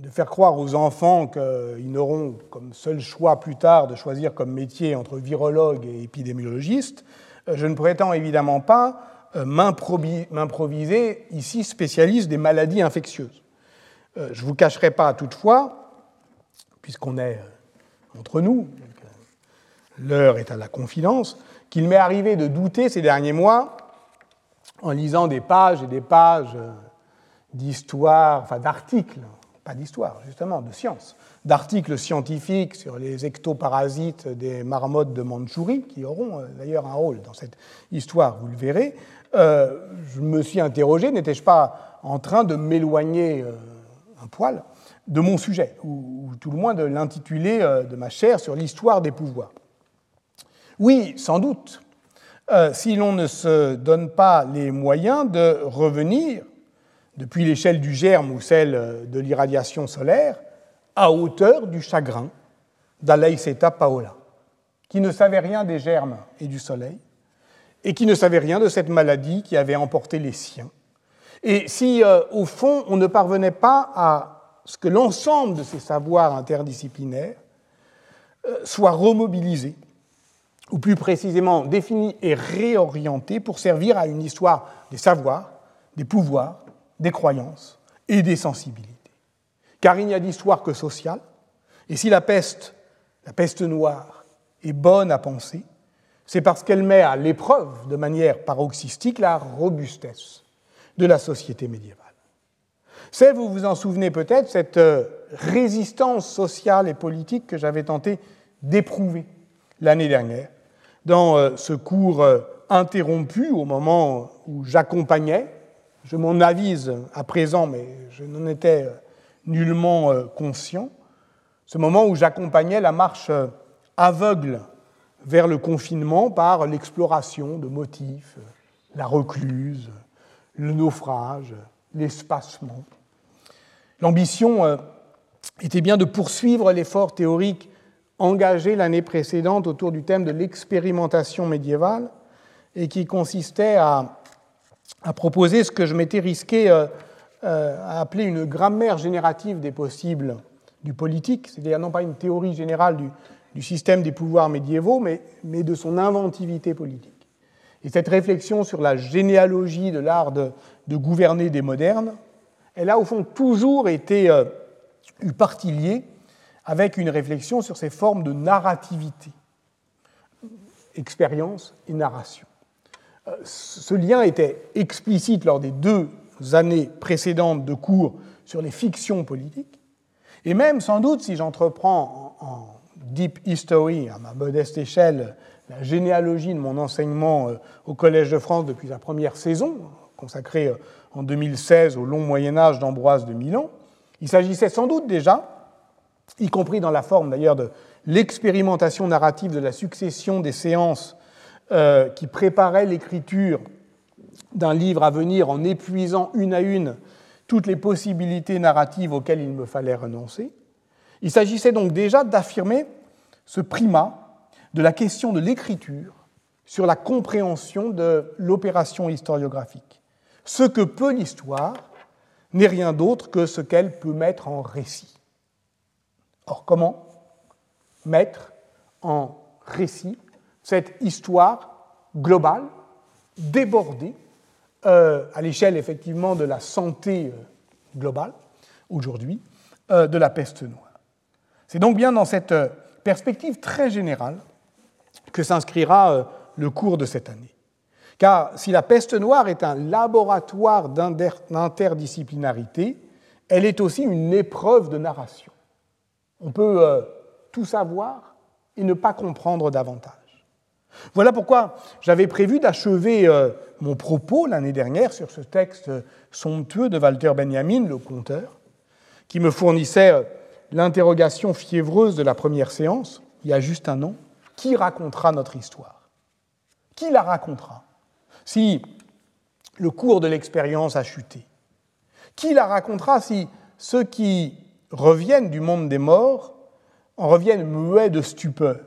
de faire croire aux enfants qu'ils n'auront comme seul choix plus tard de choisir comme métier entre virologue et épidémiologiste, euh, je ne prétends évidemment pas euh, m'improviser ici spécialiste des maladies infectieuses. Euh, je ne vous cacherai pas toutefois, puisqu'on est entre nous, l'heure est à la confidence, qu'il m'est arrivé de douter ces derniers mois, en lisant des pages et des pages d'histoire, enfin d'articles pas d'histoire, justement, de science, d'articles scientifiques sur les ectoparasites des marmottes de Mandchourie, qui auront euh, d'ailleurs un rôle dans cette histoire, vous le verrez, euh, je me suis interrogé, n'étais-je pas en train de m'éloigner euh, un poil de mon sujet, ou, tout le moins de l'intitulé de ma chaire sur l'histoire des pouvoirs? Oui, sans doute, si l'on ne se donne pas les moyens de revenir depuis l'échelle du germe ou celle de l'irradiation solaire, à hauteur du chagrin d'Alaïseta Paola, qui ne savait rien des germes et du soleil, et qui ne savait rien de cette maladie qui avait emporté les siens. Et si, euh, au fond, on ne parvenait pas à ce que l'ensemble de ces savoirs interdisciplinaires euh, soit remobilisé ou plus précisément définie et réorientée pour servir à une histoire des savoirs, des pouvoirs, des croyances et des sensibilités. Car il n'y a d'histoire que sociale, et si la peste, la peste noire, est bonne à penser, c'est parce qu'elle met à l'épreuve, de manière paroxystique, la robustesse de la société médiévale. C'est, vous vous en souvenez peut-être, cette euh, résistance sociale et politique que j'avais tenté d'éprouver l'année dernière dans euh, ce cours euh, interrompu au moment où j'accompagnais, je m'en avise à présent, mais je n'en étais nullement conscient, ce moment où j'accompagnais la marche aveugle vers le confinement par l'exploration de motifs, la recluse, le naufrage, l'espacement. L'ambition euh, était bien de poursuivre l'effort théorique engagé l'année précédente autour du thème de l'expérimentation médiévale et qui consistait à, proposer ce que je m'étais risqué euh, euh, à appeler une grammaire générative des possibles du politique, c'est-à-dire non pas une théorie générale du, du système des pouvoirs médiévaux, mais, mais, de son inventivité politique. Et cette réflexion sur la généalogie de l'art de, gouverner des modernes, elle a au fond toujours été euh, eu partie liée avec une réflexion sur ces formes de narrativité, expérience et narration. Euh, ce lien était explicite lors des deux années précédentes de cours sur les fictions politiques, et même sans doute si j'entreprends en Deep History, à ma modeste échelle, la généalogie de mon enseignement euh, au Collège de France depuis la première saison, consacrée euh, en 2016 au long Moyen Âge d'Ambroise de Milan. Il s'agissait sans doute déjà, y compris dans la forme d'ailleurs de l'expérimentation narrative de la succession des séances euh, qui préparaient l'écriture d'un livre à venir en épuisant une à une toutes les possibilités narratives auxquelles il me fallait renoncer. Il s'agissait donc déjà d'affirmer ce primat de la question de l'écriture sur la compréhension de l'opération historiographique. Ce que peut l'histoire n'est rien d'autre que ce qu'elle peut mettre en récit. Or, comment mettre en récit cette histoire globale, débordée, euh, à l'échelle effectivement de la santé euh, globale, aujourd'hui, euh, de la peste noire C'est donc bien dans cette perspective très générale que s'inscrira le cours de cette année. Car si la peste noire est un laboratoire d'interdisciplinarité, elle est aussi une épreuve de narration. On peut tout savoir et ne pas comprendre davantage. Voilà pourquoi j'avais prévu d'achever euh, mon propos l'année dernière sur ce texte somptueux de Walter Benjamin, le conteur, qui me fournissait l'interrogation fiévreuse de la première séance, il y a juste un an, qui racontera notre histoire? Qui la racontera? Si le cours de l'expérience a chuté Qui la racontera si ceux qui reviennent du monde des morts en reviennent muets de stupeur,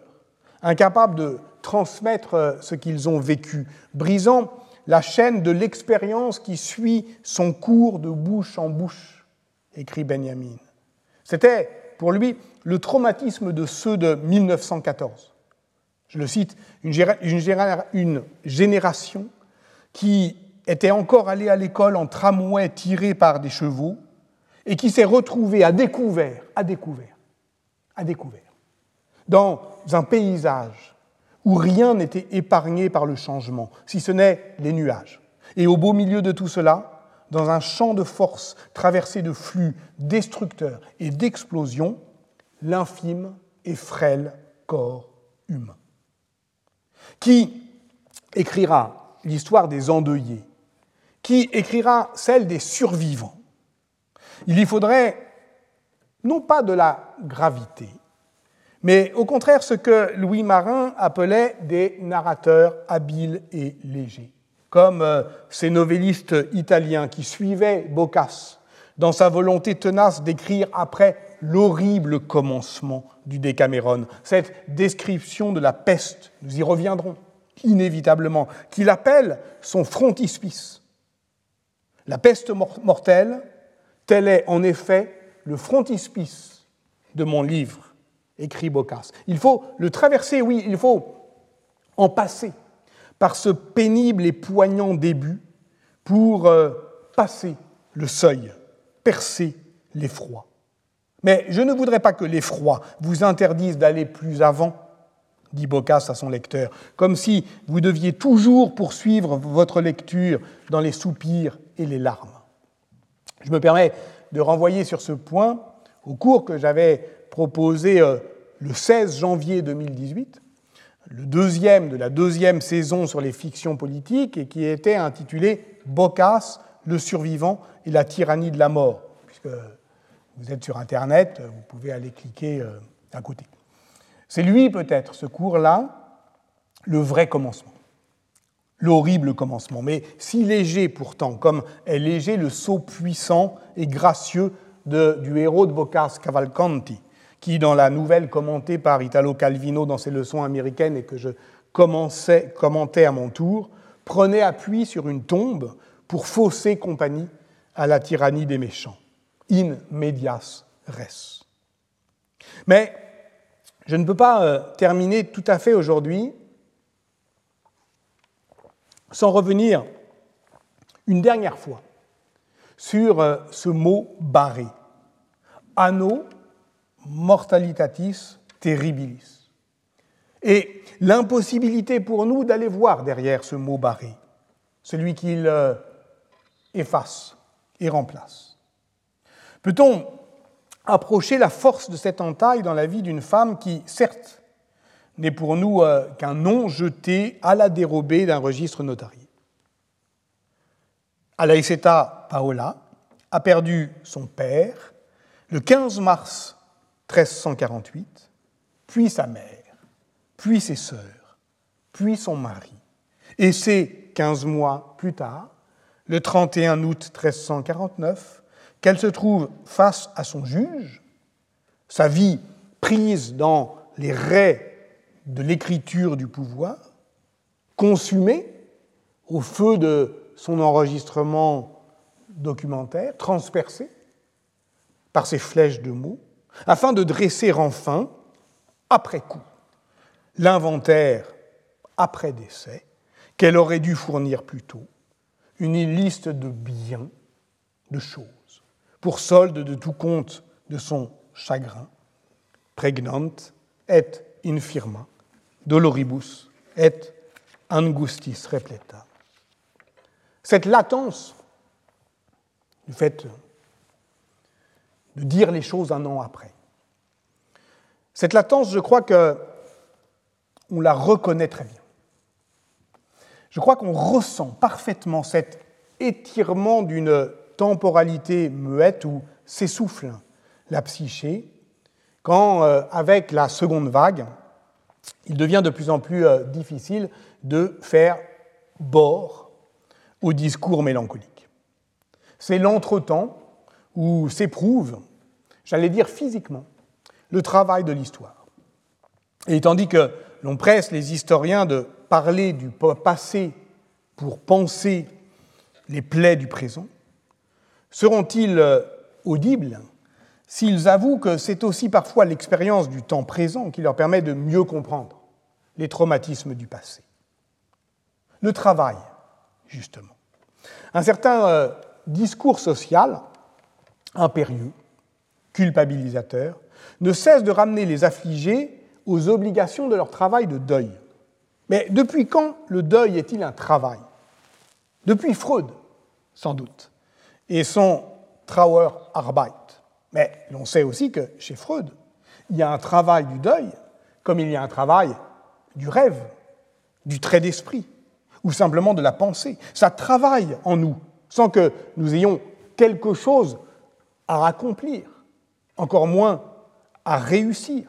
incapables de transmettre ce qu'ils ont vécu, brisant la chaîne de l'expérience qui suit son cours de bouche en bouche, écrit Benjamin. C'était pour lui le traumatisme de ceux de 1914. Je le cite, une, génération qui était encore allée à l'école en tramway tiré par des chevaux et qui s'est retrouvée à découvert, à découvert, à découvert, dans un paysage où rien n'était épargné par le changement, si ce n'est les nuages. Et au beau milieu de tout cela, dans un champ de force traversé de flux destructeurs et d'explosions, l'infime et frêle corps humain. Qui écrira l'histoire des endeuillés? Qui écrira celle des survivants? Il y faudrait non pas de la gravité, mais au contraire ce que Louis Marin appelait des narrateurs habiles et légers comme euh, ces novellistes italiens qui suivaient Boccace dans sa volonté tenace d'écrire après l'horrible commencement du Décameron, cette description de la peste, nous y reviendrons inévitablement, qu'il appelle son frontispice. La peste mortelle, tel est en effet le frontispice de mon livre, écrit Boccace. Il faut le traverser, oui, il faut en passer par ce pénible et poignant début pour euh, passer le seuil, percer l'effroi. Mais je ne voudrais pas que l'effroi vous interdise d'aller plus avant, dit Boccace à son lecteur, comme si vous deviez toujours poursuivre votre lecture dans les soupirs et les larmes. Je me permets de renvoyer sur ce point au cours que j'avais proposé euh, le 16 janvier 2018, le deuxième de la deuxième saison sur les fictions politiques et qui était intitulé Boccace, le survivant et la tyrannie de la mort. Puisque vous êtes sur Internet, vous pouvez aller cliquer euh, à côté. C'est lui peut-être, ce cours-là, le vrai commencement, l'horrible commencement, mais si léger pourtant, comme est léger le saut puissant et gracieux du héros de Boccace, Cavalcanti, qui, dans la nouvelle commentée par Italo Calvino dans ses leçons américaines et que je commentais à mon tour, prenait appui sur une tombe pour fausser compagnie à la tyrannie des méchants. In medias res. Mais je ne peux pas euh, terminer tout à fait aujourd'hui sans revenir une dernière fois sur euh, ce mot barré. Anno mortalitatis terribilis. Et l'impossibilité pour nous d'aller voir derrière ce mot barré, celui qu'il euh, efface et remplace. Peut-on approcher la force de cette entaille dans la vie d'une femme qui, certes, n'est pour nous euh, qu'un nom jeté à la dérobée d'un registre notarié? Alaïseta Paola a perdu son père le 15 mars 1348, puis sa mère, puis ses sœurs, puis son mari. Et c'est 15 mois plus tard, le 31 août 1349, qu'elle se trouve face à son juge, sa vie prise dans les raies de l'écriture du pouvoir, consumée au feu de son enregistrement documentaire, transpercée par ses flèches de mots, afin de dresser enfin, après coup, l'inventaire après décès qu'elle aurait dû fournir plus tôt, une liste de biens, de choses, pour solde de tout compte de son chagrin, pregnant et infirma, doloribus et angustis repleta. Cette latence du fait de dire les choses un an après. Cette latence, je crois que on la reconnaît très bien. Je crois qu'on ressent parfaitement cet étirement d'une temporalité muette où s'essouffle la psyché, quand, euh, avec la seconde vague, il devient de plus en plus euh, difficile de faire bord au discours mélancolique. C'est l'entretemps où s'éprouve, j'allais dire physiquement, le travail de l'histoire. Et tandis que l'on presse les historiens de parler du passé pour penser les plaies du présent, seront-ils euh, audibles s'ils avouent que c'est aussi parfois l'expérience du temps présent qui leur permet de mieux comprendre les traumatismes du passé Le travail, justement. Un certain euh, discours social impérieux, culpabilisateur, ne cesse de ramener les affligés aux obligations de leur travail de deuil. Mais depuis quand le deuil est-il un travail? Depuis Freud, sans doute, et son Trauerarbeit. Mais l'on sait aussi que chez Freud, il y a un travail du deuil, comme il y a un travail du rêve, du trait d'esprit, ou simplement de la pensée. Ça travaille en nous, sans que nous ayons quelque chose à accomplir, encore moins à réussir.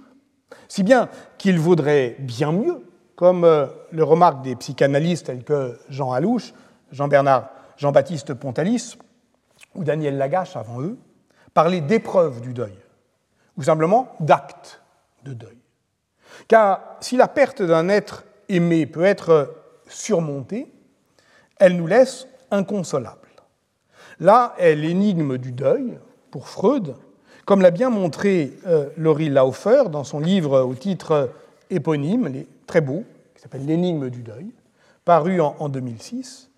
Si bien qu'il vaudrait bien mieux, comme euh, le remarquent des psychanalystes tels que Jean Alouche, Jean-Bernard, Jean-Baptiste Pontalis ou Daniel Lagache avant eux, parler d'épreuves du deuil, ou simplement d'actes de deuil. Car si la perte d'un être aimé peut être surmontée, elle nous laisse inconsolables. Là est l'énigme du deuil, pour Freud, comme l'a bien montré euh, Laurie Laufer dans son livre au titre éponyme, très beau, qui s'appelle L'énigme du deuil, paru en, 2006,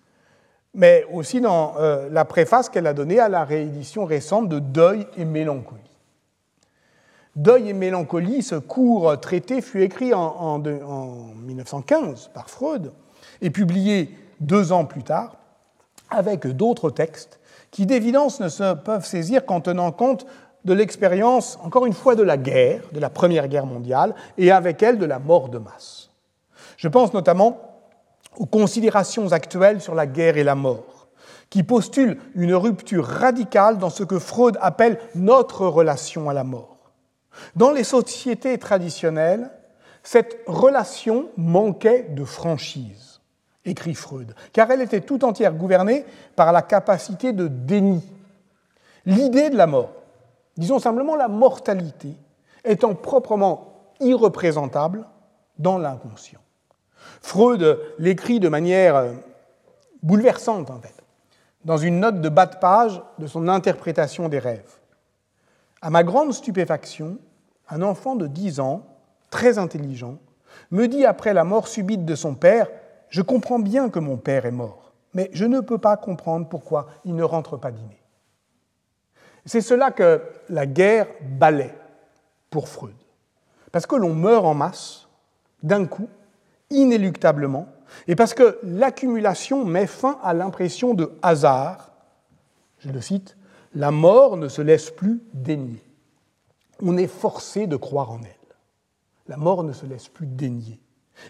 mais aussi dans euh, la préface qu'elle a donnée à la réédition récente de Deuil et mélancolie. Deuil et mélancolie, ce court traité fut écrit en 1915 par Freud et publié deux ans plus tard avec d'autres textes qui d'évidence ne se peuvent saisir qu'en tenant compte de l'expérience, encore une fois, de la guerre, de la Première Guerre mondiale, et avec elle de la mort de masse. Je pense notamment aux considérations actuelles sur la guerre et la mort, qui postulent une rupture radicale dans ce que Freud appelle notre relation à la mort. Dans les sociétés traditionnelles, cette relation manquait de franchise, écrit Freud, car elle était tout entière gouvernée par la capacité de déni. L'idée de la mort, disons simplement la mortalité, étant proprement irreprésentable dans l'inconscient. Freud l'écrit de manière euh, bouleversante, en fait, dans une note de bas de page de son interprétation des rêves. À ma grande stupéfaction, un enfant de 10 ans, très intelligent, me dit après la mort subite de son père Je comprends bien que mon père est mort, mais je ne peux pas comprendre pourquoi il ne rentre pas dîner. C'est cela que la guerre balait pour Freud. Parce que l'on meurt en masse, d'un coup, inéluctablement, et parce que l'accumulation met fin à l'impression de hasard, je le cite, la mort ne se laisse plus dénier. On est forcé de croire en elle. La mort ne se laisse plus dénier.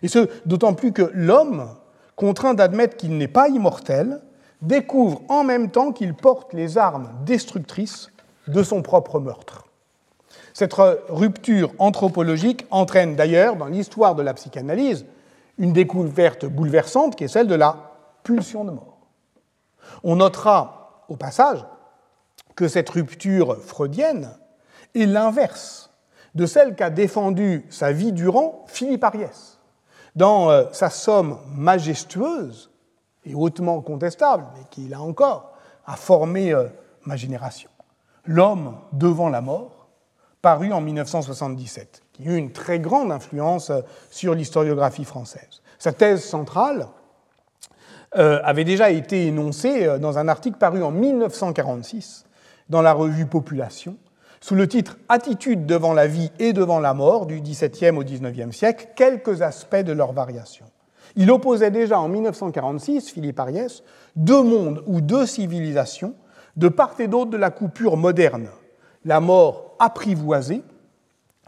Et ce, d'autant plus que l'homme, contraint d'admettre qu'il n'est pas immortel, découvre en même temps qu'il porte les armes destructrices de son propre meurtre. Cette rupture anthropologique entraîne d'ailleurs dans l'histoire de la psychanalyse une découverte bouleversante qui est celle de la pulsion de mort. On notera au passage que cette rupture freudienne est l'inverse de celle qu'a défendue sa vie durant Philippe Ariès. Dans euh, sa somme majestueuse, et hautement contestable, mais qui, là encore, a formé euh, ma génération. L'homme devant la mort, paru en 1977, qui a eu une très grande influence euh, sur l'historiographie française. Sa thèse centrale avait déjà été énoncée dans un article paru en 1946 dans la revue Population, sous le titre Attitude devant la vie et devant la mort du XVIIe au XIXe siècle, quelques aspects de leur variation. Il opposait déjà en 1946, Philippe Ariès, deux mondes ou deux civilisations de part et d'autre de la coupure moderne. La mort apprivoisée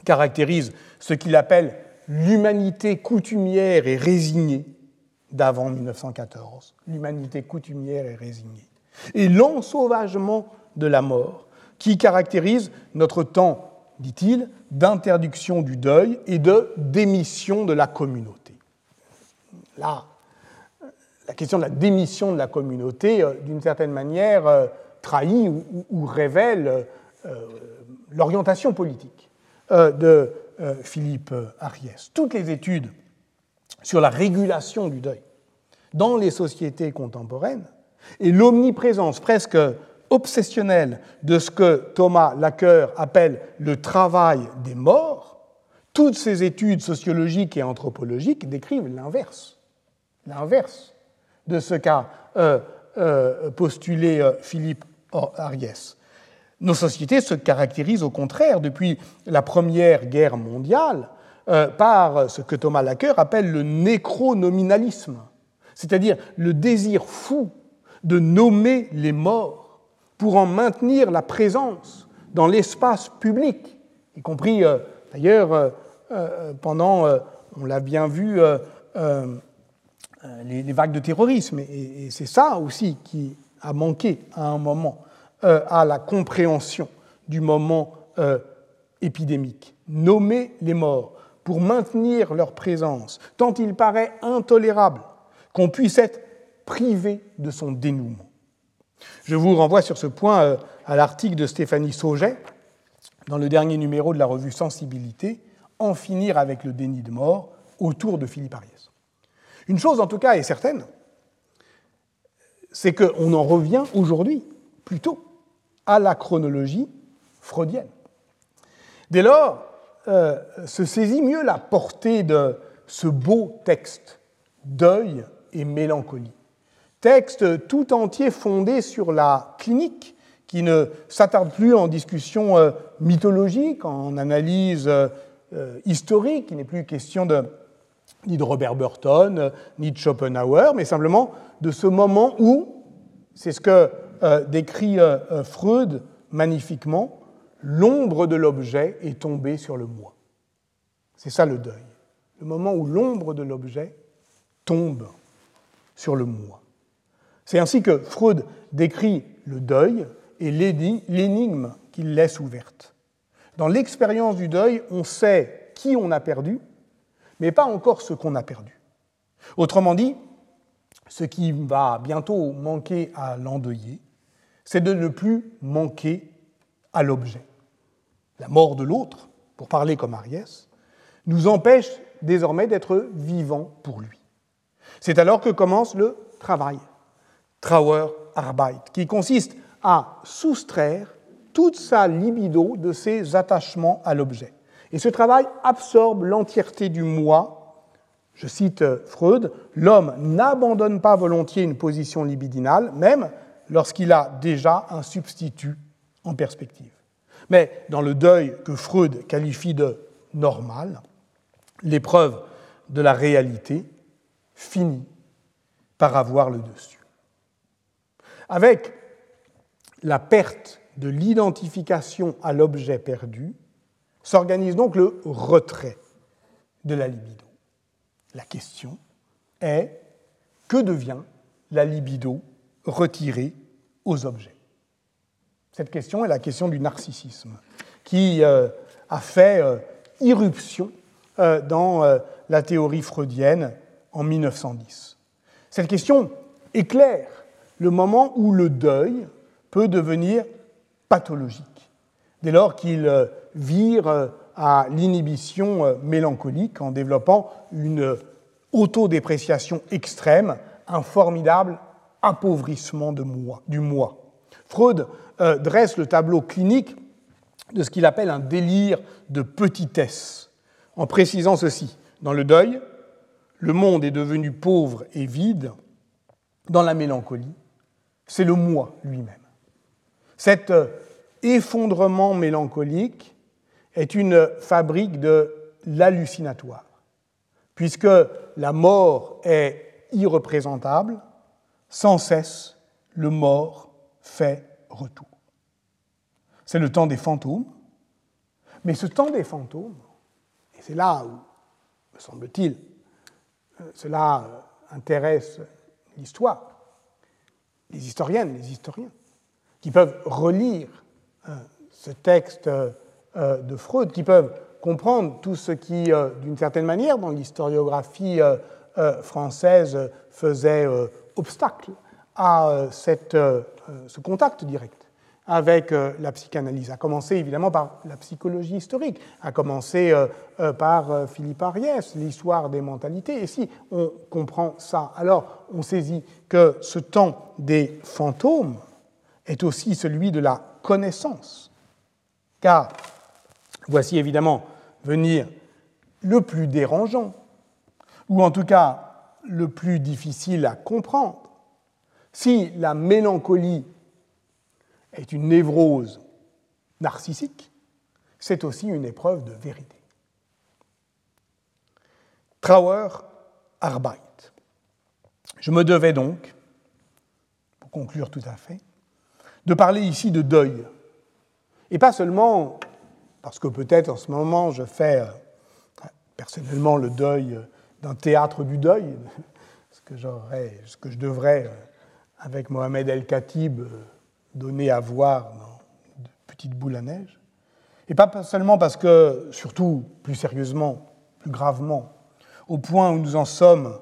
caractérise ce qu'il appelle l'humanité coutumière et résignée d'avant 1914, l'humanité coutumière et résignée, et l'ensauvagement de la mort qui caractérise notre temps, dit-il, d'interdiction du deuil et de démission de la communauté là, la question de la démission de la communauté, euh, d'une certaine manière, euh, trahit ou, révèle euh, l'orientation politique de Philippe Ariès. Toutes les études sur la régulation du deuil dans les sociétés contemporaines et l'omniprésence presque obsessionnelle de ce que Thomas Laqueur appelle le travail des morts, toutes ces études sociologiques et anthropologiques décrivent l'inverse l'inverse de ce qu'a euh, euh, postulé euh, Philippe Ariès. Nos sociétés se caractérisent au contraire depuis la Première Guerre mondiale par ce que Thomas Laqueur appelle le nécronominalisme, c'est-à-dire le désir fou de nommer les morts pour en maintenir la présence dans l'espace public, y compris d'ailleurs pendant, on l'a bien vu, euh, les, vagues de terrorisme. Et, c'est ça aussi qui a manqué à un moment euh, à la compréhension du moment euh, épidémique. Nommer les morts pour maintenir leur présence, tant il paraît intolérable qu'on puisse être privé de son dénouement. Je vous renvoie sur ce point à l'article de Stéphanie Sauget dans le dernier numéro de la revue Sensibilité, En finir avec le déni de mort, autour de Philippe Ariès. Une chose en tout cas est certaine, c'est qu'on en revient aujourd'hui plutôt à la chronologie freudienne. Dès lors, euh, se saisit mieux la portée de ce beau texte, Deuil et mélancolie. Texte tout entier fondé sur la clinique, qui ne s'attarde plus en discussion euh, mythologique, en analyse euh, historique, il n'est plus question ni de Robert Burton, ni de Schopenhauer, mais simplement de ce moment où, c'est ce que décrit Freud magnifiquement, l'ombre de l'objet est tombée sur le moi. C'est ça le deuil, le moment où l'ombre de l'objet tombe sur le moi. C'est ainsi que Freud décrit le deuil et l'énigme qu'il laisse ouverte. Dans l'expérience du deuil, on sait qui on a perdu, mais pas encore ce qu'on a perdu. Autrement dit, ce qui va bientôt manquer à l'endeuillé, c'est de ne plus manquer à l'objet la mort de l'autre, pour parler comme Ariès, nous empêche désormais d'être vivants pour lui. C'est alors que commence le travail, Trauerarbeit, qui consiste à soustraire toute sa libido de ses attachements à l'objet. Et ce travail absorbe l'entièreté du moi. Je cite Freud, l'homme n'abandonne pas volontiers une position libidinale, même lorsqu'il a déjà un substitut en perspective. Mais dans le deuil que Freud qualifie de normal, l'épreuve de la réalité finit par avoir le dessus. Avec la perte de l'identification à l'objet perdu, s'organise donc le retrait de la libido. La question est que devient la libido retirée aux objets? Cette question est la question du narcissisme, qui euh, a fait euh, irruption euh, dans la théorie freudienne en 1910. Cette question éclaire le moment où le deuil peut devenir pathologique, dès lors qu'il vire à l'inhibition mélancolique en développant une autodépréciation extrême, un formidable appauvrissement de moi, du moi. Freud euh, dresse le tableau clinique de ce qu'il appelle un délire de petitesse, en précisant ceci. Dans le deuil, le monde est devenu pauvre et vide. Dans la mélancolie, c'est le moi lui-même. Cet euh, effondrement mélancolique est une fabrique de l'hallucinatoire, puisque la mort est irreprésentable, sans cesse le mort fait retour. C'est le temps des fantômes. Mais ce temps des fantômes, et c'est là où, me semble-t-il, euh, cela euh, intéresse l'histoire, les historiennes, les historiens, qui peuvent relire euh, ce texte de Freud, qui peuvent comprendre tout ce qui, d'une certaine manière, dans l'historiographie française, faisait obstacle à cette, ce contact direct avec euh, la psychanalyse, à commencer évidemment par la psychologie historique, à commencer euh, euh, par Philippe Ariès, l'histoire des mentalités. Et si on comprend ça, alors on saisit que ce temps des fantômes est aussi celui de la connaissance. Car voici évidemment venir le plus dérangeant, ou en tout cas le plus difficile à comprendre. Si la mélancolie est une névrose narcissique, c'est aussi une épreuve de vérité. Trauer Arbeit. Je me devais donc, pour conclure tout à fait, de parler ici de deuil. Et pas seulement parce que peut-être en ce moment je fais euh, personnellement le deuil d'un théâtre du deuil, [laughs] ce que, ce que je devrais, euh, avec Mohamed El-Khatib, euh, donné à voir dans de petites boules à neige. Et pas seulement parce que, surtout plus sérieusement, plus gravement, au point où nous en sommes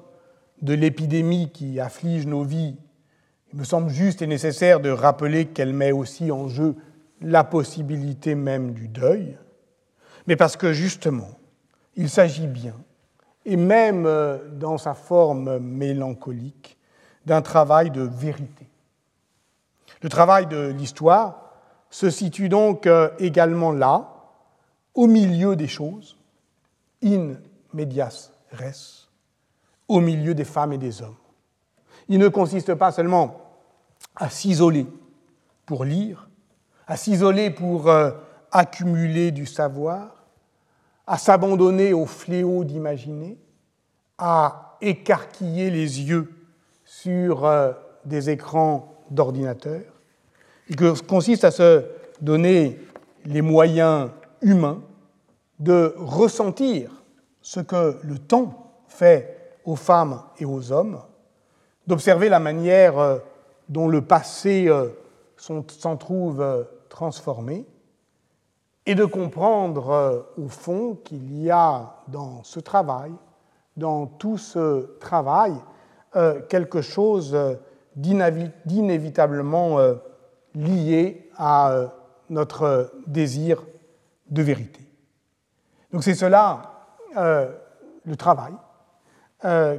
de l'épidémie qui afflige nos vies, il me semble juste et nécessaire de rappeler qu'elle met aussi en jeu la possibilité même du deuil, mais parce que justement, il s'agit bien, et même euh, dans sa forme mélancolique, d'un travail de vérité le travail de l'histoire se situe donc euh, également là, au milieu des choses, in medias res, au milieu des femmes et des hommes. Il ne consiste pas seulement à s'isoler pour lire, à s'isoler pour euh, accumuler du savoir, à s'abandonner au fléau d'imaginer, à écarquiller les yeux sur euh, des écrans d'ordinateur. Il consiste à se donner les moyens humains de ressentir ce que le temps fait aux femmes et aux hommes, d'observer la manière euh, dont le passé euh, s'en trouve transformé, et de comprendre au fond qu'il y a dans ce travail, dans tout ce travail, quelque chose d'inévitablement euh, lié à euh, notre désir de vérité. Donc c'est cela euh, le travail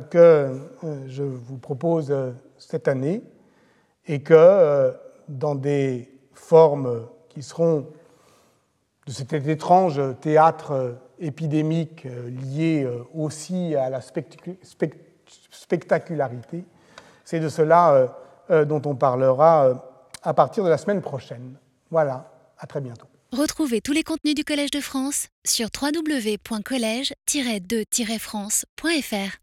que je vous propose cette année et que dans des formes qui seront de cet étrange théâtre épidémique lié aussi à la spectacularité, c'est de cela euh, euh, dont on parlera euh, à partir de la semaine prochaine. Voilà, à très bientôt. Retrouvez tous les contenus du Collège de France sur www.colège-2-france.fr.